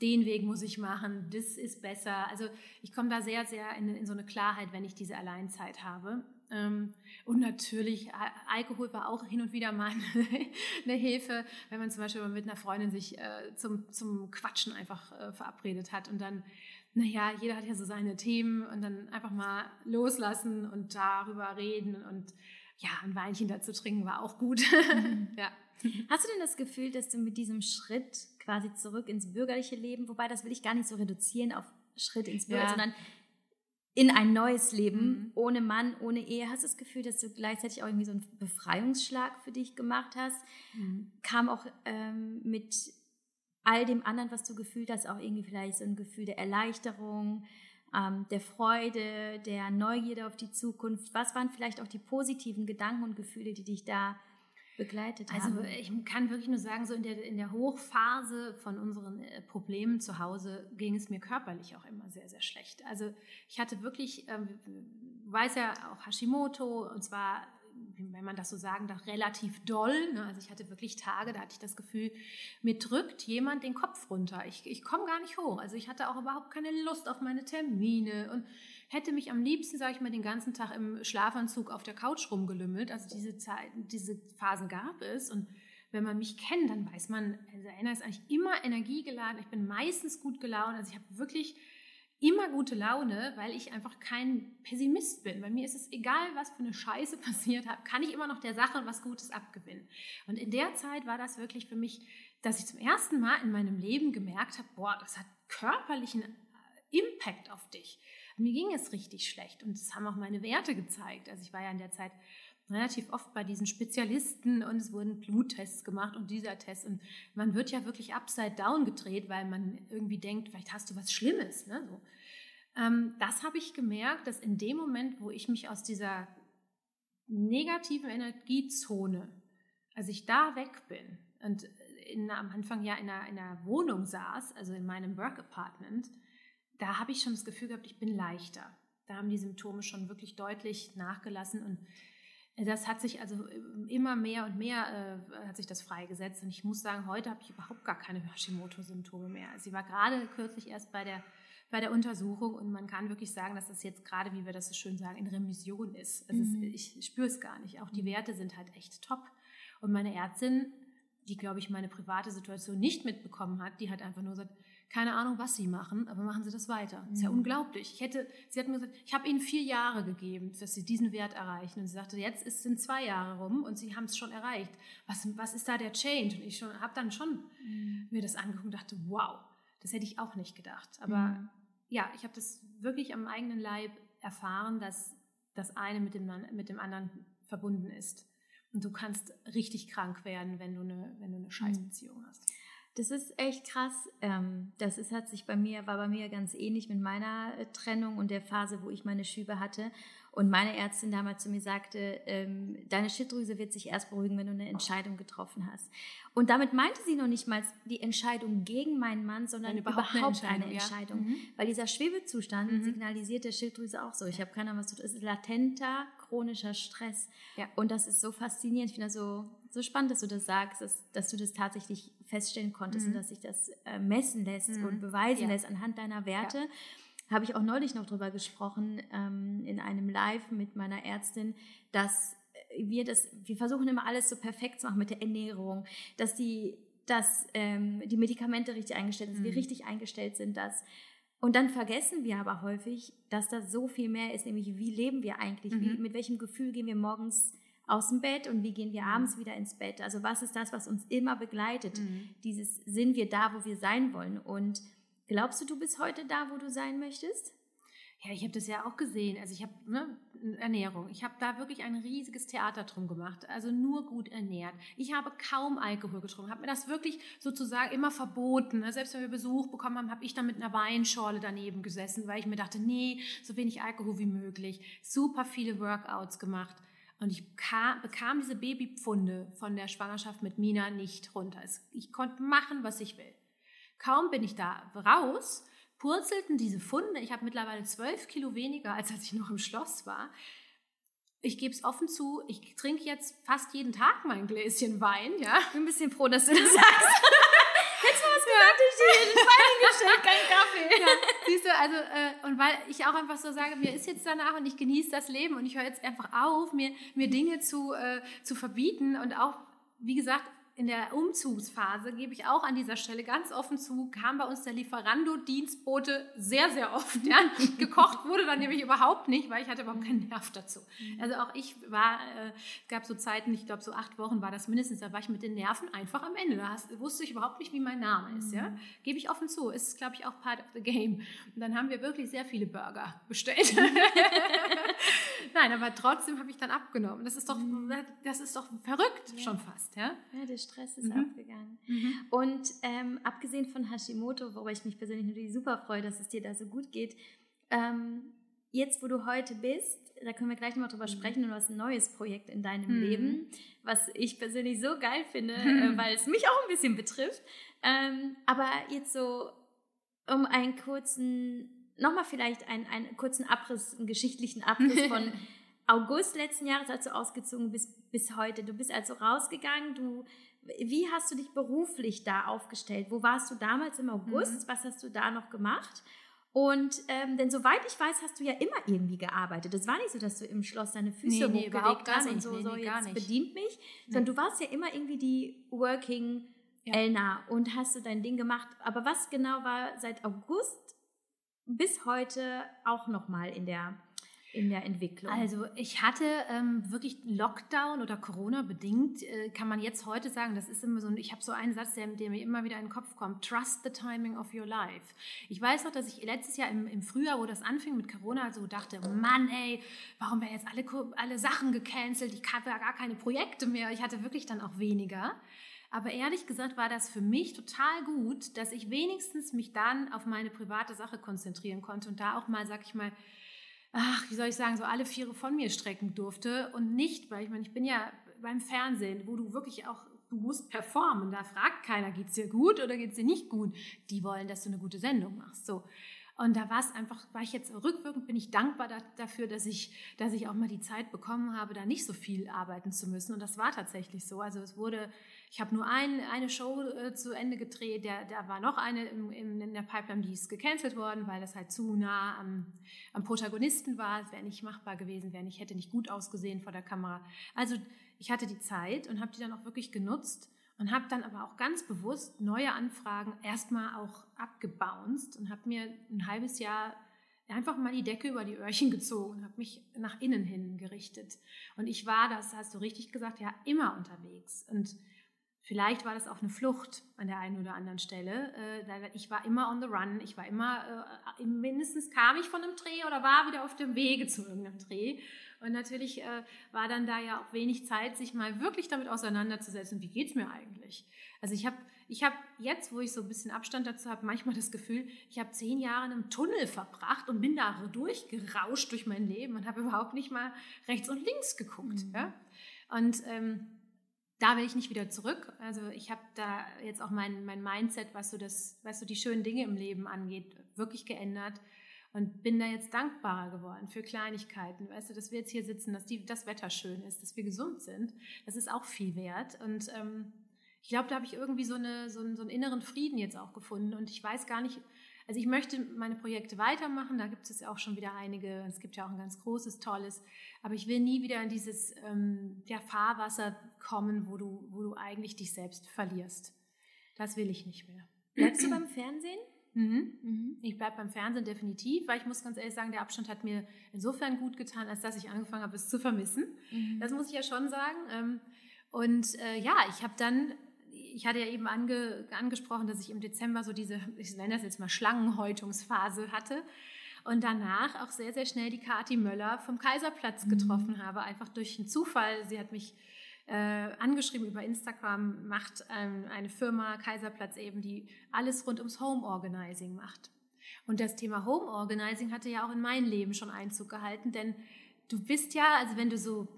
den Weg muss ich machen, das ist besser. Also ich komme da sehr, sehr in, in, so eine Klarheit, wenn ich diese Alleinzeit habe. Ähm, und natürlich, Alkohol war auch hin und wieder mal eine Hilfe, wenn man zum Beispiel mit einer Freundin sich äh, zum, zum Quatschen einfach äh, verabredet hat und dann naja, jeder hat ja so seine Themen und dann einfach mal loslassen und darüber reden und ja, ein Weinchen dazu trinken war auch gut. Mhm. ja. Hast du denn das Gefühl, dass du mit diesem Schritt quasi zurück ins bürgerliche Leben, wobei das will ich gar nicht so reduzieren auf Schritt ins Bürgerliche, ja. sondern in ein neues Leben, mhm. ohne Mann, ohne Ehe. Hast du das Gefühl, dass du gleichzeitig auch irgendwie so einen Befreiungsschlag für dich gemacht hast? Mhm. Kam auch ähm, mit all dem anderen, was du gefühlt hast, auch irgendwie vielleicht so ein Gefühl der Erleichterung, ähm, der Freude, der Neugierde auf die Zukunft? Was waren vielleicht auch die positiven Gedanken und Gefühle, die dich da begleitet also, haben? Also ich kann wirklich nur sagen, so in der, in der Hochphase von unseren äh, Problemen zu Hause ging es mir körperlich auch immer sehr, sehr schlecht. Also ich hatte wirklich, ähm, weiß ja auch Hashimoto und zwar wenn man das so sagen darf, relativ doll. Ne? Also ich hatte wirklich Tage, da hatte ich das Gefühl, mir drückt jemand den Kopf runter. Ich, ich komme gar nicht hoch. Also ich hatte auch überhaupt keine Lust auf meine Termine und hätte mich am liebsten, sage ich mal, den ganzen Tag im Schlafanzug auf der Couch rumgelümmelt. Also diese Zeiten, diese Phasen gab es und wenn man mich kennt, dann weiß man, also Anna ist eigentlich immer energiegeladen. Ich bin meistens gut gelaunt. Also ich habe wirklich immer gute Laune, weil ich einfach kein Pessimist bin. Bei mir ist es egal, was für eine Scheiße passiert hat, kann ich immer noch der Sache was Gutes abgewinnen. Und in der Zeit war das wirklich für mich, dass ich zum ersten Mal in meinem Leben gemerkt habe, boah, das hat körperlichen äh, Impact auf dich. Mir ging es richtig schlecht und das haben auch meine Werte gezeigt. Also ich war ja in der Zeit relativ oft bei diesen Spezialisten und es wurden Bluttests gemacht und dieser Test und man wird ja wirklich upside down gedreht, weil man irgendwie denkt, vielleicht hast du was Schlimmes. Ne? So. Ähm, das habe ich gemerkt, dass in dem Moment, wo ich mich aus dieser negativen Energiezone, als ich da weg bin und in, am Anfang ja in einer, in einer Wohnung saß, also in meinem Work Apartment, da habe ich schon das Gefühl gehabt, ich bin leichter. Da haben die Symptome schon wirklich deutlich nachgelassen und Das hat sich also ähm, immer mehr und mehr äh, hat sich das freigesetzt. Und ich muss sagen, heute habe ich überhaupt gar keine Hashimoto-Symptome mehr. Also sie war gerade kürzlich erst bei der, bei der Untersuchung und man kann wirklich sagen, dass das jetzt gerade, wie wir das so schön sagen, in Remission ist. Also mhm. es, ich spüre es gar nicht. Auch die mhm. Werte sind halt echt top. Und meine Ärztin, die, glaube ich, meine private Situation nicht mitbekommen hat, die hat einfach nur gesagt, keine Ahnung, was sie machen, aber machen sie das weiter. Das ist ja mhm. unglaublich. Ich hätte, sie hat mir gesagt, ich habe ihnen vier Jahre gegeben, dass sie diesen Wert erreichen. Und sie sagte, jetzt sind zwei Jahre rum und sie haben es schon erreicht. Was, was ist da der Change? Und ich habe dann schon mhm. mir das angeguckt und dachte, wow, das hätte ich auch nicht gedacht. Aber mhm. ja, ich habe das wirklich am eigenen Leib erfahren, dass das eine mit dem, mit dem anderen verbunden ist. Und du kannst richtig krank werden, wenn du eine, wenn du eine Scheißbeziehung hast. Das ist echt krass. Ähm, das ist, hat sich bei mir, war bei mir ganz ähnlich mit meiner äh, Trennung und der Phase, wo ich meine Schübe hatte. Und meine Ärztin damals zu mir sagte, ähm, deine Schilddrüse wird sich erst beruhigen, wenn du eine Entscheidung getroffen hast. Und damit meinte sie noch nicht mal die Entscheidung gegen meinen Mann, sondern überhaupt, überhaupt eine Entscheidung. Eine Entscheidung. Ja. Mhm. Weil dieser Schwebezustand mhm. signalisiert der Schilddrüse auch so. Ich habe keine Ahnung, was du Es ist latenter, chronischer Stress. Ja. Und das ist so faszinierend. Ich finde das so, so spannend, dass du das sagst, dass, dass du das tatsächlich feststellen konntest mhm. und dass sich das äh, messen lässt mhm. und beweisen ja. lässt anhand deiner Werte. Ja. Habe ich auch neulich noch drüber gesprochen ähm, in einem Live mit meiner Ärztin, dass wir das, wir versuchen immer alles so perfekt zu machen mit der Ernährung, dass die, dass ähm, die Medikamente richtig eingestellt sind, dass wir mhm. richtig eingestellt sind, dass und dann vergessen wir aber häufig, dass da so viel mehr ist, nämlich wie leben wir eigentlich, wie, mhm. mit welchem Gefühl gehen wir morgens aus dem Bett und wie gehen wir mhm. abends wieder ins Bett. Also was ist das, was uns immer begleitet? Mhm. Dieses sind wir da, wo wir sein wollen. Und glaubst du, du bist heute da, wo du sein möchtest? Ja, ich habe das ja auch gesehen. Also ich habe ne, Ernährung. Ich habe da wirklich ein riesiges Theater drum gemacht. Also nur gut ernährt. Ich habe kaum Alkohol getrunken. Habe mir das wirklich sozusagen immer verboten. Ne? Selbst wenn wir Besuch bekommen haben, habe ich dann mit einer Weinschorle daneben gesessen, weil ich mir dachte, nee, so wenig Alkohol wie möglich. Super viele Workouts gemacht. Und ich bekam diese Babypfunde von der Schwangerschaft mit Mina nicht runter. Ich konnte machen, was ich will. Kaum bin ich da raus, purzelten diese Funde. Ich habe mittlerweile zwölf Kilo weniger, als als ich noch im Schloss war. Ich gebe es offen zu, ich trinke jetzt fast jeden Tag mein Gläschen Wein. Ja? Ich bin ein bisschen froh, dass du das sagst. Hättest du was gesagt, ich dir den Wein gestellt, kein Kaffee. Ja, siehst du, also, äh, und weil ich auch einfach so sage, mir ist jetzt danach und ich genieße das Leben und ich höre jetzt einfach auf, mir, mir Dinge zu, äh, zu verbieten und auch, wie gesagt, in der Umzugsphase, gebe ich auch an dieser Stelle ganz offen zu, kam bei uns der Lieferando-Dienstbote sehr, sehr oft. Ja. Gekocht wurde dann nämlich überhaupt nicht, weil ich hatte überhaupt keinen Nerv dazu. Mhm. Also auch ich war, äh, es gab so Zeiten, ich glaube so acht Wochen war das mindestens, da war ich mit den Nerven einfach am Ende. Da hast, wusste ich überhaupt nicht, wie mein Name ist. Ja. Mhm. Gebe ich offen zu, ist, glaube ich, auch part of the game. Und dann haben wir wirklich sehr viele Burger bestellt. Nein, aber trotzdem habe ich dann abgenommen. Das ist doch, mhm. das ist doch verrückt ja. schon fast. Ja, ja der Stress ist mhm. abgegangen. Mhm. Und ähm, abgesehen von Hashimoto, worüber ich mich persönlich natürlich super freue, dass es dir da so gut geht, ähm, jetzt, wo du heute bist, da können wir gleich nochmal drüber mhm. sprechen und du hast ein neues Projekt in deinem mhm. Leben, was ich persönlich so geil finde, äh, weil es mich auch ein bisschen betrifft. Ähm, aber jetzt so, um einen kurzen nochmal vielleicht einen, einen kurzen Abriss, einen geschichtlichen Abriss von August letzten Jahres, als du ausgezogen bist, bis heute. Du bist also rausgegangen, du, wie hast du dich beruflich da aufgestellt? Wo warst du damals im August? Mhm. Was hast du da noch gemacht? Und ähm, denn soweit ich weiß, hast du ja immer irgendwie gearbeitet. Es war nicht so, dass du im Schloss deine Füße nee, nee, hochgelegt hast und so, nee, so jetzt bedient mich, sondern du warst ja immer irgendwie die Working ja. Elna und hast du dein Ding gemacht. Aber was genau war seit August bis heute auch nochmal in der, in der Entwicklung? Also ich hatte ähm, wirklich Lockdown oder Corona bedingt, äh, kann man jetzt heute sagen, das ist immer so, ich habe so einen Satz, der, der, mir immer wieder in den Kopf kommt, trust the timing of your life. Ich weiß noch, dass ich letztes Jahr im, im Frühjahr, wo das anfing mit Corona, so dachte, Mann ey, warum werden jetzt alle, alle Sachen gecancelt, ich hatte gar keine Projekte mehr, ich hatte wirklich dann auch weniger. Aber ehrlich gesagt war das für mich total gut, dass ich wenigstens mich dann auf meine private Sache konzentrieren konnte und da auch mal, sag ich mal, ach, wie soll ich sagen, so alle Viere von mir strecken durfte und nicht, weil ich meine, ich bin ja beim Fernsehen, wo du wirklich auch, du musst performen, da fragt keiner, geht's dir gut oder geht's dir nicht gut? Die wollen, dass du eine gute Sendung machst, so. Und da war es einfach, war ich jetzt rückwirkend, bin ich dankbar da, dafür, dass ich, dass ich auch mal die Zeit bekommen habe, da nicht so viel arbeiten zu müssen. Und das war tatsächlich so. Also es wurde, ich habe nur ein, eine Show äh, zu Ende gedreht, der, da war noch eine im, im, in der Pipeline, die ist gecancelt worden, weil das halt zu nah am, am Protagonisten war. Es wäre nicht machbar gewesen, wäre nicht, hätte nicht gut ausgesehen vor der Kamera. Also ich hatte die Zeit und habe die dann auch wirklich genutzt und habe dann aber auch ganz bewusst neue Anfragen erstmal auch abgebounced und habe mir ein halbes Jahr einfach mal die Decke über die Öhrchen gezogen habe mich nach innen hin gerichtet. Und ich war, das hast du richtig gesagt, ja immer unterwegs. Und vielleicht war das auch eine Flucht an der einen oder anderen Stelle. Äh, ich war immer on the run, ich war immer, äh, mindestens kam ich von einem Dreh oder war wieder auf dem Wege zu irgendeinem Dreh. Und natürlich äh, war dann da ja auch wenig Zeit, sich mal wirklich damit auseinanderzusetzen, wie geht es mir eigentlich. Also ich habe ich hab jetzt, wo ich so ein bisschen Abstand dazu habe, manchmal das Gefühl, ich habe zehn Jahre in einem Tunnel verbracht und bin da durchgerauscht durch mein Leben und habe überhaupt nicht mal rechts und links geguckt. Mhm. Ja? Und ähm, da will ich nicht wieder zurück. Also ich habe da jetzt auch mein, mein Mindset, was so, das, was so die schönen Dinge im Leben angeht, wirklich geändert und bin da jetzt dankbarer geworden für Kleinigkeiten. Weißt du, dass wir jetzt hier sitzen, dass die, das Wetter schön ist, dass wir gesund sind, das ist auch viel wert. Und ähm, ich glaube, da habe ich irgendwie so, eine, so, einen, so einen inneren Frieden jetzt auch gefunden. Und ich weiß gar nicht, also ich möchte meine Projekte weitermachen, da gibt es ja auch schon wieder einige, es gibt ja auch ein ganz großes, tolles, aber ich will nie wieder in dieses ähm, ja, Fahrwasser kommen, wo du, wo du eigentlich dich selbst verlierst. Das will ich nicht mehr. Bleibst du beim Fernsehen? Mhm. Mhm. Ich bleibe beim Fernsehen definitiv, weil ich muss ganz ehrlich sagen, der Abstand hat mir insofern gut getan, als dass ich angefangen habe, es zu vermissen. Mhm. Das muss ich ja schon sagen. Ähm, und äh, ja, ich habe dann, ich hatte ja eben ange, angesprochen, dass ich im Dezember so diese, ich nenne das jetzt mal Schlangenhäutungsphase hatte. Und danach auch sehr, sehr schnell die Kati Möller vom Kaiserplatz mhm. getroffen habe, einfach durch einen Zufall. Sie hat mich äh, angeschrieben über Instagram, macht ähm, eine Firma, Kaiserplatz eben, die alles rund ums Home Organizing macht. Und das Thema Home Organizing hatte ja auch in mein Leben schon Einzug gehalten, denn du bist ja, also wenn du so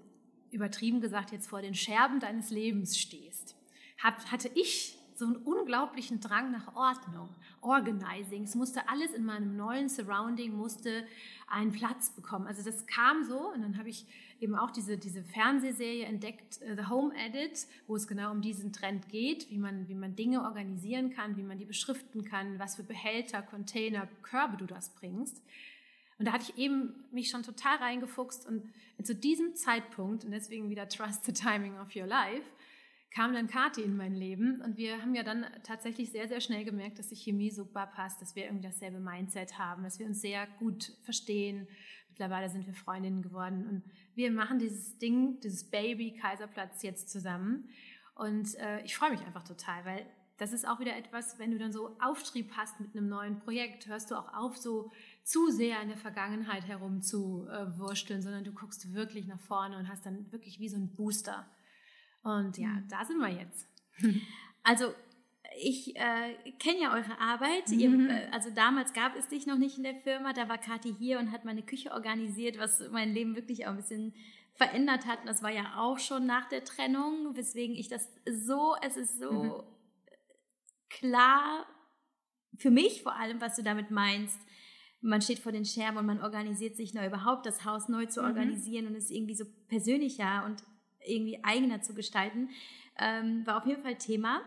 übertrieben gesagt jetzt vor den Scherben deines Lebens stehst, hab, hatte ich so einen unglaublichen Drang nach Ordnung, Organizing. Es musste alles in meinem neuen Surrounding musste einen Platz bekommen. Also das kam so und dann habe ich eben auch diese, diese Fernsehserie entdeckt, äh, The Home Edit, wo es genau um diesen Trend geht, wie man, wie man Dinge organisieren kann, wie man die beschriften kann, was für Behälter, Container, Körbe du das bringst. Und da hatte ich eben mich schon total reingefuchst und zu diesem Zeitpunkt, und deswegen wieder Trust the Timing of Your Life, kam dann Kati in mein Leben und wir haben ja dann tatsächlich sehr, sehr schnell gemerkt, dass die Chemie super passt, dass wir irgendwie dasselbe Mindset haben, dass wir uns sehr gut verstehen. Mittlerweile sind wir Freundinnen geworden und wir machen dieses Ding, dieses Baby Kaiserplatz jetzt zusammen. Und äh, ich freue mich einfach total, weil das ist auch wieder etwas, wenn du dann so Auftrieb hast mit einem neuen Projekt, hörst du auch auf, so zu sehr in der Vergangenheit herum zu äh, sondern du guckst wirklich nach vorne und hast dann wirklich wie so ein Booster. Und ja, mhm. da sind wir jetzt. Also ich äh, kenne ja eure Arbeit. Mhm. Ihr, äh, also damals gab es dich noch nicht in der Firma. Da war Kathi hier und hat meine Küche organisiert, was mein Leben wirklich auch ein bisschen verändert hat. Und das war ja auch schon nach der Trennung, weswegen ich das so, es ist so mhm. klar für mich vor allem, was du damit meinst. Man steht vor den Scherben und man organisiert sich neu, überhaupt das Haus neu zu mhm. organisieren und es ist irgendwie so persönlicher und irgendwie eigener zu gestalten, ähm, war auf jeden Fall Thema.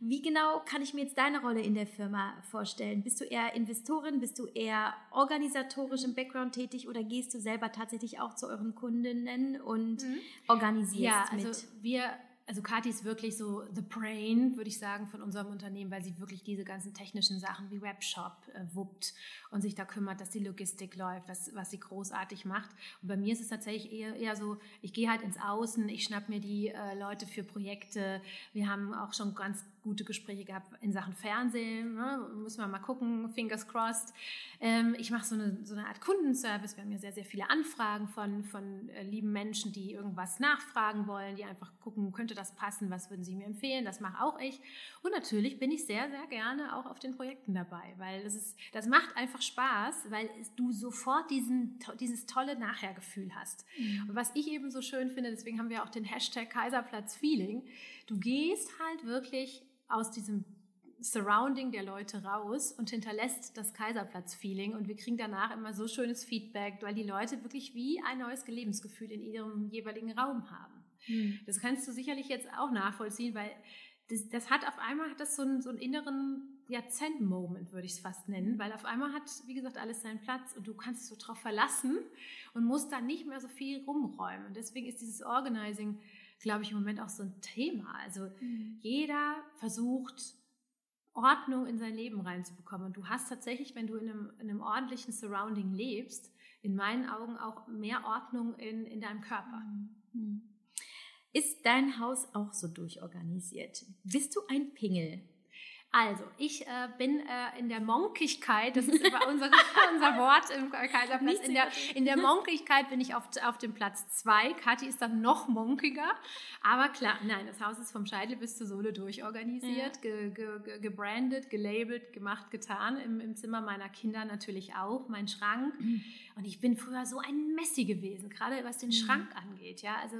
Wie genau kann ich mir jetzt deine Rolle in der Firma vorstellen? Bist du eher Investorin, bist du eher organisatorisch im Background tätig oder gehst du selber tatsächlich auch zu euren Kundinnen und mhm. organisierst ja, also mit? Wir also Kathi ist wirklich so the brain, würde ich sagen, von unserem Unternehmen, weil sie wirklich diese ganzen technischen Sachen wie Webshop äh, wuppt und sich da kümmert, dass die Logistik läuft, was, was sie großartig macht. Und bei mir ist es tatsächlich eher, eher so, ich gehe halt ins Außen, ich schnapp mir die äh, Leute für Projekte. Wir haben auch schon ganz gute Gespräche gehabt in Sachen Fernsehen. Ne? Müssen wir mal gucken, fingers crossed. Ähm, ich mache so eine, so eine Art Kundenservice. Wir haben ja sehr, sehr viele Anfragen von, von äh, lieben Menschen, die irgendwas nachfragen wollen, die einfach gucken, könnte das passen, was würden sie mir empfehlen. Das mache auch ich. Und natürlich bin ich sehr, sehr gerne auch auf den Projekten dabei, weil das, ist, das macht einfach Spaß, weil du sofort diesen, dieses tolle Nachhergefühl hast. Mhm. Und was ich eben so schön finde, deswegen haben wir auch den Hashtag Kaiserplatz Feeling, du gehst halt wirklich aus diesem Surrounding der Leute raus und hinterlässt das Kaiserplatz-Feeling. Und wir kriegen danach immer so schönes Feedback, weil die Leute wirklich wie ein neues Lebensgefühl in ihrem jeweiligen Raum haben. Mhm. Das kannst du sicherlich jetzt auch nachvollziehen, weil das, das, hat auf einmal hat das so einen, so einen inneren ja, Zen-Moment, würde ich es fast nennen, weil auf einmal hat, wie gesagt, alles seinen Platz und du kannst dich so drauf verlassen und musst da nicht mehr so viel rumräumen. Und deswegen ist dieses Organizing, glaube ich, im Moment auch so ein Thema. Also mhm. jeder versucht, Ordnung in sein Leben reinzubekommen. Und du hast tatsächlich, wenn du in einem, in einem ordentlichen Surrounding lebst, in meinen Augen auch mehr Ordnung in, in deinem Körper. Mhm. Ist dein Haus auch so durchorganisiert? Bist du ein Pingel? Also, ich äh, bin äh, in der Monkigkeit, das ist unser, unser Wort im Kaiserplatz, in der, in der Monkigkeit bin ich auf, auf dem Platz zwei. Kathi ist dann noch monkiger. Aber klar, nein, das Haus ist vom Scheitel bis zur Sohle durchorganisiert, ja. ge, ge, ge, gebrandet, gelabelt, gemacht, getan. Im, Im Zimmer meiner Kinder natürlich auch, mein Schrank. Mhm. Und ich bin früher so ein Messi gewesen, gerade was den mhm. Schrank angeht. Ja, also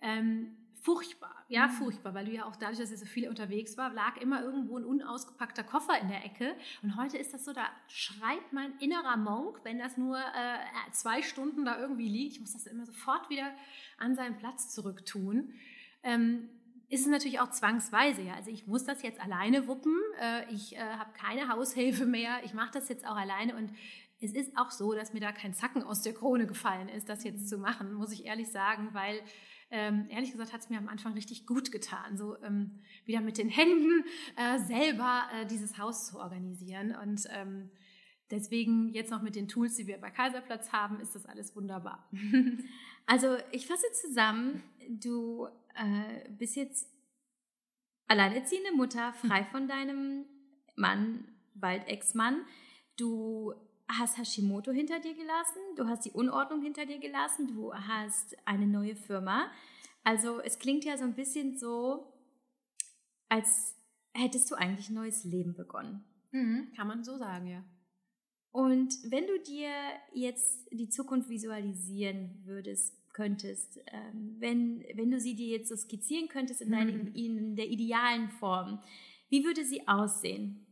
ähm, furchtbar, ja, mhm. furchtbar, weil du ja auch dadurch, dass ich so viel unterwegs war, lag immer irgendwo ein unausgepackter Koffer in der Ecke. Und heute ist das so, da schreit mein innerer Monk, wenn das nur äh, zwei Stunden da irgendwie liegt. Ich muss das immer sofort wieder an seinen Platz zurücktun. Ähm, ist es natürlich auch zwangsweise, ja. Also ich muss das jetzt alleine wuppen. Äh, ich äh, habe keine Haushilfe mehr. Ich mache das jetzt auch alleine und es ist auch so, dass mir da kein Zacken aus der Krone gefallen ist, das jetzt zu machen, muss ich ehrlich sagen, weil ähm, ehrlich gesagt hat es mir am Anfang richtig gut getan, so ähm, wieder mit den Händen äh, selber äh, dieses Haus zu organisieren. Und ähm, deswegen jetzt noch mit den Tools, die wir bei Kaiserplatz haben, ist das alles wunderbar. Also ich fasse zusammen, du äh, bist jetzt alleinerziehende Mutter, frei von deinem Mann, bald Ex-Mann. Du hast Hashimoto hinter dir gelassen, du hast die Unordnung hinter dir gelassen, du hast eine neue Firma. Also es klingt ja so ein bisschen so, als hättest du eigentlich ein neues Leben begonnen. Mhm, kann man so sagen, ja. Und wenn du dir jetzt die Zukunft visualisieren würdest, könntest, ähm, wenn, wenn du sie dir jetzt so skizzieren könntest in, deiner, mhm. in der idealen Form, wie würde sie aussehen?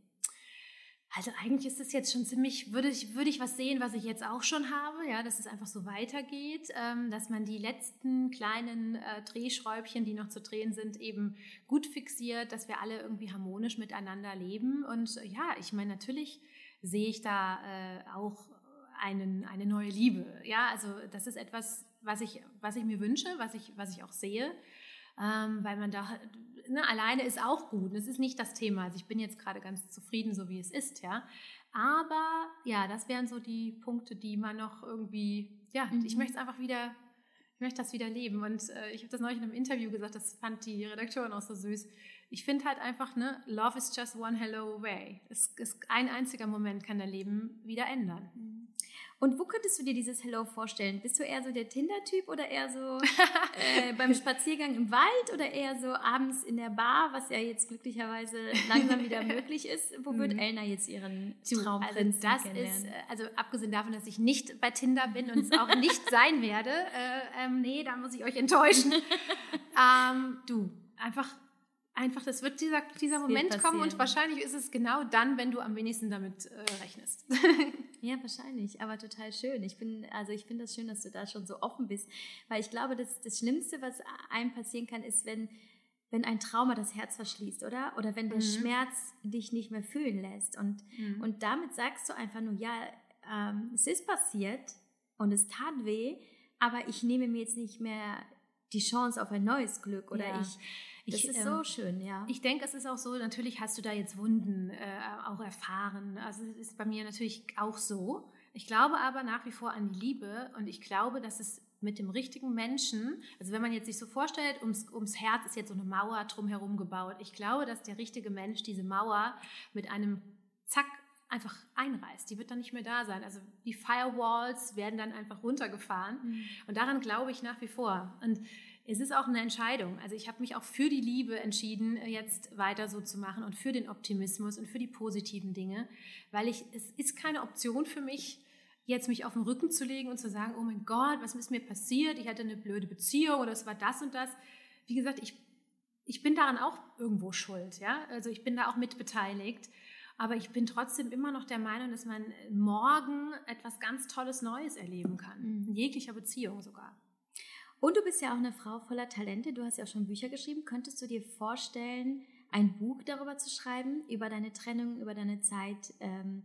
Also eigentlich ist es jetzt schon ziemlich, würde ich, würde ich was sehen, was ich jetzt auch schon habe, ja, dass es einfach so weitergeht, ähm, dass man die letzten kleinen äh, Drehschräubchen, die noch zu drehen sind, eben gut fixiert, dass wir alle irgendwie harmonisch miteinander leben. Und äh, ja, ich meine, natürlich sehe ich da äh, auch einen, eine neue Liebe. Ja, also das ist etwas, was ich, was ich mir wünsche, was ich, was ich auch sehe, ähm, weil man da ne, alleine ist auch gut. Das ist nicht das Thema. Also ich bin jetzt gerade ganz zufrieden, so wie es ist, ja. Aber ja, das wären so die Punkte, die man noch irgendwie, ja, mhm. ich möchte es einfach wieder, ich möchte das wieder leben. Und äh, ich habe das neulich in einem Interview gesagt, das fand die Redakteurin auch so süß. Ich finde halt einfach, ne, Love is just one hello away. Es ist ein einziger Moment kann dein Leben wieder ändern. Mhm. Und wo könntest du dir dieses Hello vorstellen? Bist du eher so der Tinder-Typ oder eher so äh, beim Spaziergang im Wald oder eher so abends in der Bar, was ja jetzt glücklicherweise langsam wieder möglich ist? Wo wird mhm. Elna jetzt ihren Traumprinzen also das ist, äh, also abgesehen davon, dass ich nicht bei Tinder bin und es auch nicht sein werde, äh, ähm, nee, da muss ich euch enttäuschen. ähm, du, einfach einfach, das wird dieser, dieser Moment wird kommen und wahrscheinlich ist es genau dann, wenn du am wenigsten damit äh, rechnest. ja, wahrscheinlich, aber total schön. Ich bin, also ich finde das schön, dass du da schon so offen bist, weil ich glaube, das, das Schlimmste, was einem passieren kann, ist, wenn, wenn ein Trauma das Herz verschließt, oder? Oder wenn der mhm. Schmerz dich nicht mehr fühlen lässt. Und, mhm. und damit sagst du einfach nur, ja, ähm, es ist passiert und es tat weh, aber ich nehme mir jetzt nicht mehr die Chance auf ein neues Glück oder ja. ich das ich, ist so ähm, schön, ja. Ich denke, es ist auch so, natürlich hast du da jetzt Wunden äh, auch erfahren. Also es ist bei mir natürlich auch so. Ich glaube aber nach wie vor an die Liebe und ich glaube, dass es mit dem richtigen Menschen, also wenn man jetzt sich so vorstellt, ums, ums Herz ist jetzt so eine Mauer drumherum gebaut. Ich glaube, dass der richtige Mensch diese Mauer mit einem Zack einfach einreißt. Die wird dann nicht mehr da sein. Also die Firewalls werden dann einfach runtergefahren. Mhm. Und daran glaube ich nach wie vor. Und es ist auch eine Entscheidung. Also ich habe mich auch für die Liebe entschieden, jetzt weiter so zu machen und für den Optimismus und für die positiven Dinge, weil ich, es ist keine Option für mich, jetzt mich auf den Rücken zu legen und zu sagen, oh mein Gott, was ist mir passiert? Ich hatte eine blöde Beziehung oder es war das und das. Wie gesagt, ich, ich bin daran auch irgendwo schuld, ja. Also ich bin da auch mitbeteiligt. Aber ich bin trotzdem immer noch der Meinung, dass man morgen etwas ganz Tolles Neues erleben kann. Mhm. In jeglicher Beziehung sogar. Und du bist ja auch eine Frau voller Talente. Du hast ja auch schon Bücher geschrieben. Könntest du dir vorstellen, ein Buch darüber zu schreiben, über deine Trennung, über deine Zeit ähm,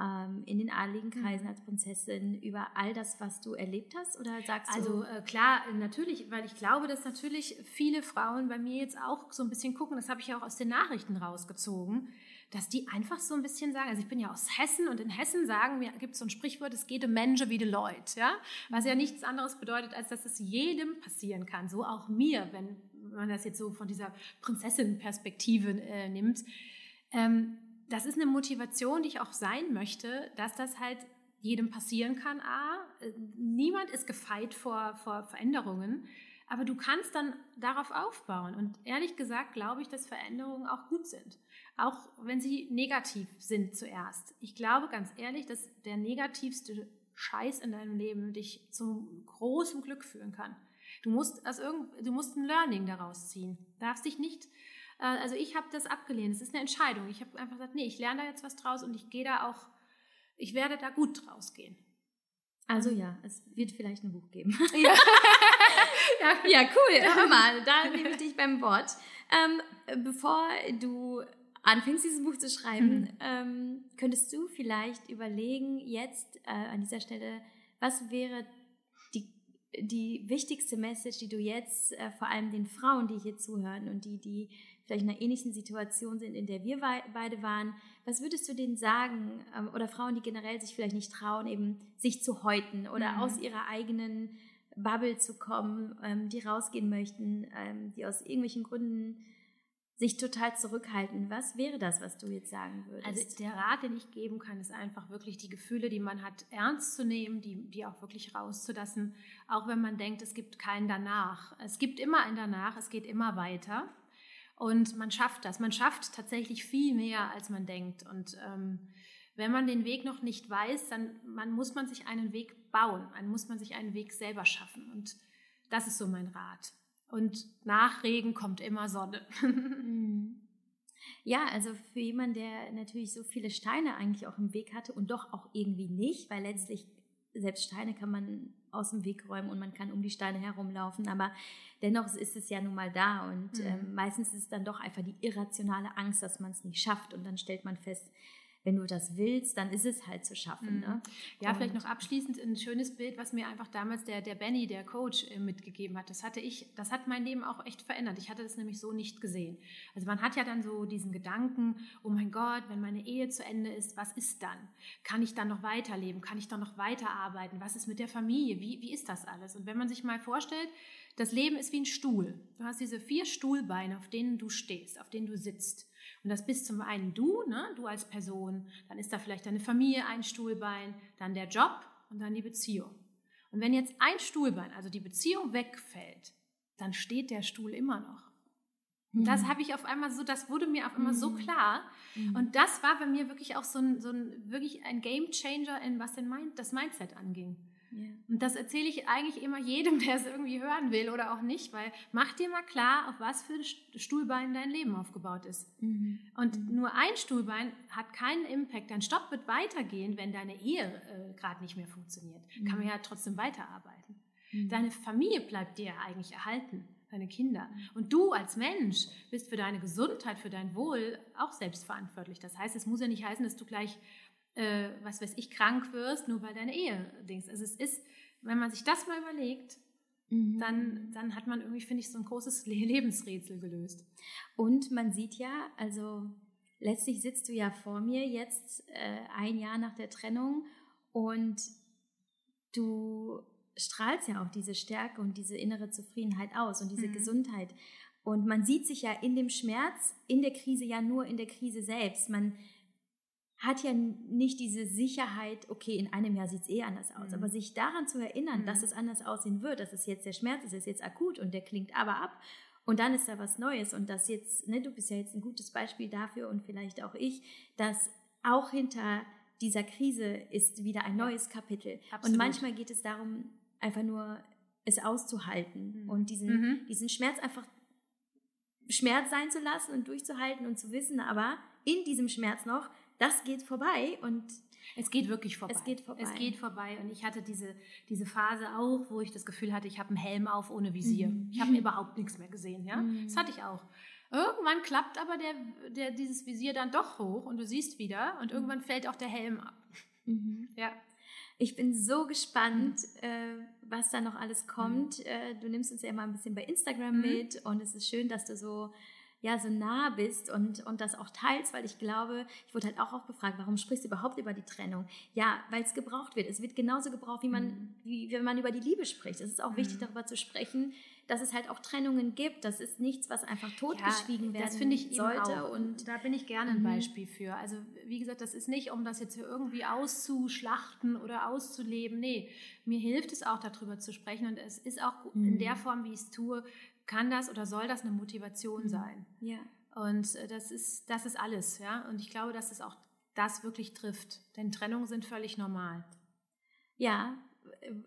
ähm, in den adligen mhm. Kreisen als Prinzessin, über all das, was du erlebt hast? Oder sagst also, du? Also äh, klar, natürlich, weil ich glaube, dass natürlich viele Frauen bei mir jetzt auch so ein bisschen gucken, das habe ich ja auch aus den Nachrichten rausgezogen, dass die einfach so ein bisschen sagen, also ich bin ja aus Hessen und in Hessen sagen wir, gibt es so ein Sprichwort, es geht um Menschen wie die Leute, ja? was ja nichts anderes bedeutet, als dass es jedem passieren kann, so auch mir, wenn man das jetzt so von dieser Prinzessin-Perspektive äh, nimmt. Ähm, das ist eine Motivation, die ich auch sein möchte, dass das halt jedem passieren kann. A, äh, niemand ist gefeit vor, vor Veränderungen, aber du kannst dann darauf aufbauen. Und ehrlich gesagt glaube ich, dass Veränderungen auch gut sind auch wenn sie negativ sind zuerst. Ich glaube ganz ehrlich, dass der negativste Scheiß in deinem Leben dich zu großem Glück führen kann. Du musst, also irgend, du musst ein Learning daraus ziehen. Du darfst dich nicht, äh, also ich habe das abgelehnt. Es ist eine Entscheidung. Ich habe einfach gesagt, nee, ich lerne da jetzt was draus und ich gehe da auch, ich werde da gut draus gehen. Also ja, es wird vielleicht ein Buch geben. Ja, ja, ja cool. Hör mal, da nehme ich dich beim Wort. Ähm, bevor du anfängst, dieses Buch zu schreiben, mhm. ähm, könntest du vielleicht überlegen, jetzt äh, an dieser Stelle, was wäre die, die wichtigste Message, die du jetzt äh, vor allem den Frauen, die hier zuhören und die, die vielleicht in einer ähnlichen Situation sind, in der wir beide waren, was würdest du denen sagen? Ähm, oder Frauen, die generell sich vielleicht nicht trauen, eben sich zu häuten oder mhm. aus ihrer eigenen Bubble zu kommen, ähm, die rausgehen möchten, ähm, die aus irgendwelchen Gründen sich total zurückhalten. Was wäre das, was du jetzt sagen würdest? Also der Rat, den ich geben kann, ist einfach wirklich die Gefühle, die man hat, ernst zu nehmen, die, die auch wirklich rauszulassen, auch wenn man denkt, es gibt keinen danach. Es gibt immer ein danach, es geht immer weiter. Und man schafft das. Man schafft tatsächlich viel mehr, als man denkt. Und ähm, wenn man den Weg noch nicht weiß, dann man, muss man sich einen Weg bauen. Dann muss man sich einen Weg selber schaffen. Und das ist so mein Rat. Und nach Regen kommt immer Sonne. Mhm. ja, also für jemanden, der natürlich so viele Steine eigentlich auch im Weg hatte und doch auch irgendwie nicht, weil letztlich selbst Steine kann man aus dem Weg räumen und man kann um die Steine herumlaufen, aber dennoch ist es ja nun mal da und mhm. ähm, meistens ist es dann doch einfach die irrationale Angst, dass man es nicht schafft und dann stellt man fest, wenn du das willst, dann ist es halt zu schaffen. Mhm. Ne? Ja, und vielleicht noch abschließend ein schönes Bild, was mir einfach damals der, der Benny, der Coach, äh, mitgegeben hat. Das hatte ich, das hat mein Leben auch echt verändert. Ich hatte das nämlich so nicht gesehen. Also man hat ja dann so diesen Gedanken, oh mein Gott, wenn meine Ehe zu Ende ist, was ist dann? Kann ich dann noch weiterleben? Kann ich dann noch weiterarbeiten? Was ist mit der Familie? Wie, wie ist das alles? Und wenn man sich mal vorstellt, das Leben ist wie ein Stuhl. Du hast diese vier Stuhlbeine, auf denen du stehst, auf denen du sitzt. Und das bist zum einen du, ne, du als Person, dann ist da vielleicht deine Familie ein Stuhlbein, dann der Job und dann die Beziehung. Und wenn jetzt ein Stuhlbein, also die Beziehung wegfällt, dann steht der Stuhl immer noch. Das mhm. habe ich auf einmal so, das wurde mir auf einmal so mhm. klar. Mhm. Und das war bei mir wirklich auch so ein, so ein wirklich ein Game Changer in was den Mind, das Mindset anging. Yeah. Und das erzähle ich eigentlich immer jedem, der es irgendwie hören will oder auch nicht, weil mach dir mal klar, auf was für Stuhlbein dein Leben aufgebaut ist. Mhm. Und mhm. nur ein Stuhlbein hat keinen Impact. Dein Stopp wird weitergehen, wenn deine Ehe äh, gerade nicht mehr funktioniert. Mhm. Kann man ja trotzdem weiterarbeiten. Mhm. Deine Familie bleibt dir eigentlich erhalten, deine Kinder. Mhm. Und du als Mensch bist für deine Gesundheit, für dein Wohl auch selbstverantwortlich. Das heißt, es muss ja nicht heißen, dass du gleich äh, was weiß ich, krank wirst, nur weil deine Ehe Dings. Also es ist, wenn man sich das mal überlegt, mhm. dann, dann hat man irgendwie, finde ich, so ein großes Lebensrätsel gelöst. Und man sieht ja, also letztlich sitzt du ja vor mir jetzt äh, ein Jahr nach der Trennung und du strahlst ja auch diese Stärke und diese innere Zufriedenheit aus und diese mhm. Gesundheit. Und man sieht sich ja in dem Schmerz, in der Krise ja nur in der Krise selbst. Man hat ja nicht diese Sicherheit, okay, in einem Jahr sieht es eh anders aus. Mhm. Aber sich daran zu erinnern, mhm. dass es anders aussehen wird, dass es jetzt der Schmerz ist, ist jetzt akut und der klingt aber ab. Und dann ist da was Neues. Und das jetzt, ne, du bist ja jetzt ein gutes Beispiel dafür und vielleicht auch ich, dass auch hinter dieser Krise ist wieder ein neues Kapitel. Absolut. Und manchmal geht es darum, einfach nur es auszuhalten mhm. und diesen, mhm. diesen Schmerz einfach Schmerz sein zu lassen und durchzuhalten und zu wissen, aber in diesem Schmerz noch, das geht vorbei und es geht wirklich vorbei. Es geht vorbei. Es geht vorbei. Und ich hatte diese, diese Phase auch, wo ich das Gefühl hatte, ich habe einen Helm auf ohne Visier. Mhm. Ich habe überhaupt nichts mehr gesehen. Ja? Mhm. Das hatte ich auch. Irgendwann klappt aber der, der, dieses Visier dann doch hoch und du siehst wieder und mhm. irgendwann fällt auch der Helm ab. Mhm. Ja. Ich bin so gespannt, mhm. äh, was da noch alles kommt. Äh, du nimmst uns ja immer ein bisschen bei Instagram mit und es ist schön, dass du so ja so nah bist und, und das auch teilst, weil ich glaube, ich wurde halt auch oft gefragt, warum sprichst du überhaupt über die Trennung? Ja, weil es gebraucht wird. Es wird genauso gebraucht, wie man, mhm. wie, wenn man über die Liebe spricht. Es ist auch mhm. wichtig, darüber zu sprechen, dass es halt auch Trennungen gibt. Das ist nichts, was einfach totgeschwiegen ja, werden das finde ich sollte. Und da bin ich gerne ein mhm. Beispiel für. Also wie gesagt, das ist nicht, um das jetzt irgendwie auszuschlachten oder auszuleben. Nee, mir hilft es auch, darüber zu sprechen. Und es ist auch in der mhm. Form, wie ich es tue, kann das oder soll das eine Motivation mhm. sein. Ja. Und äh, das ist, das ist alles, ja. Und ich glaube, dass es auch das wirklich trifft. Denn Trennungen sind völlig normal. Ja,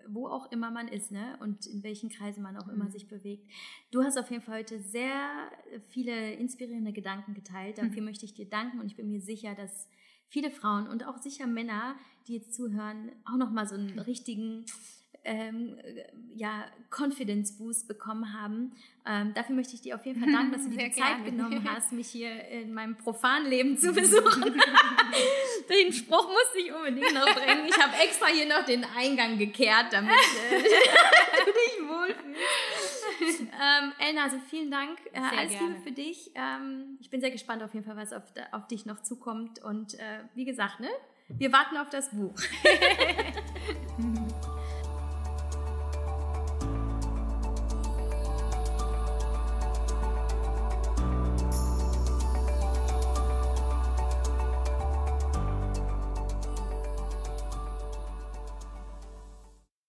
wo auch immer man ist, ne? Und in welchen Kreisen man auch immer mhm. sich bewegt. Du hast auf jeden Fall heute sehr viele inspirierende Gedanken geteilt. Dafür mhm. möchte ich dir danken und ich bin mir sicher, dass viele Frauen und auch sicher Männer, die jetzt zuhören, auch nochmal so einen richtigen ähm, ja, Confidence Boost bekommen haben. Ähm, dafür möchte ich dir auf jeden Fall danken, dass du dir die Zeit gerne. genommen hast, mich hier in meinem profanen Leben zu besuchen. den Spruch musste ich unbedingt noch bringen. Ich habe extra hier noch den Eingang gekehrt, damit äh, du dich wohlfühlst. Ähm, Elna, also vielen Dank. Äh, alles gerne. Liebe für dich. Ähm, ich bin sehr gespannt auf jeden Fall, was auf, auf dich noch zukommt. Und äh, wie gesagt, ne? wir warten auf das Buch.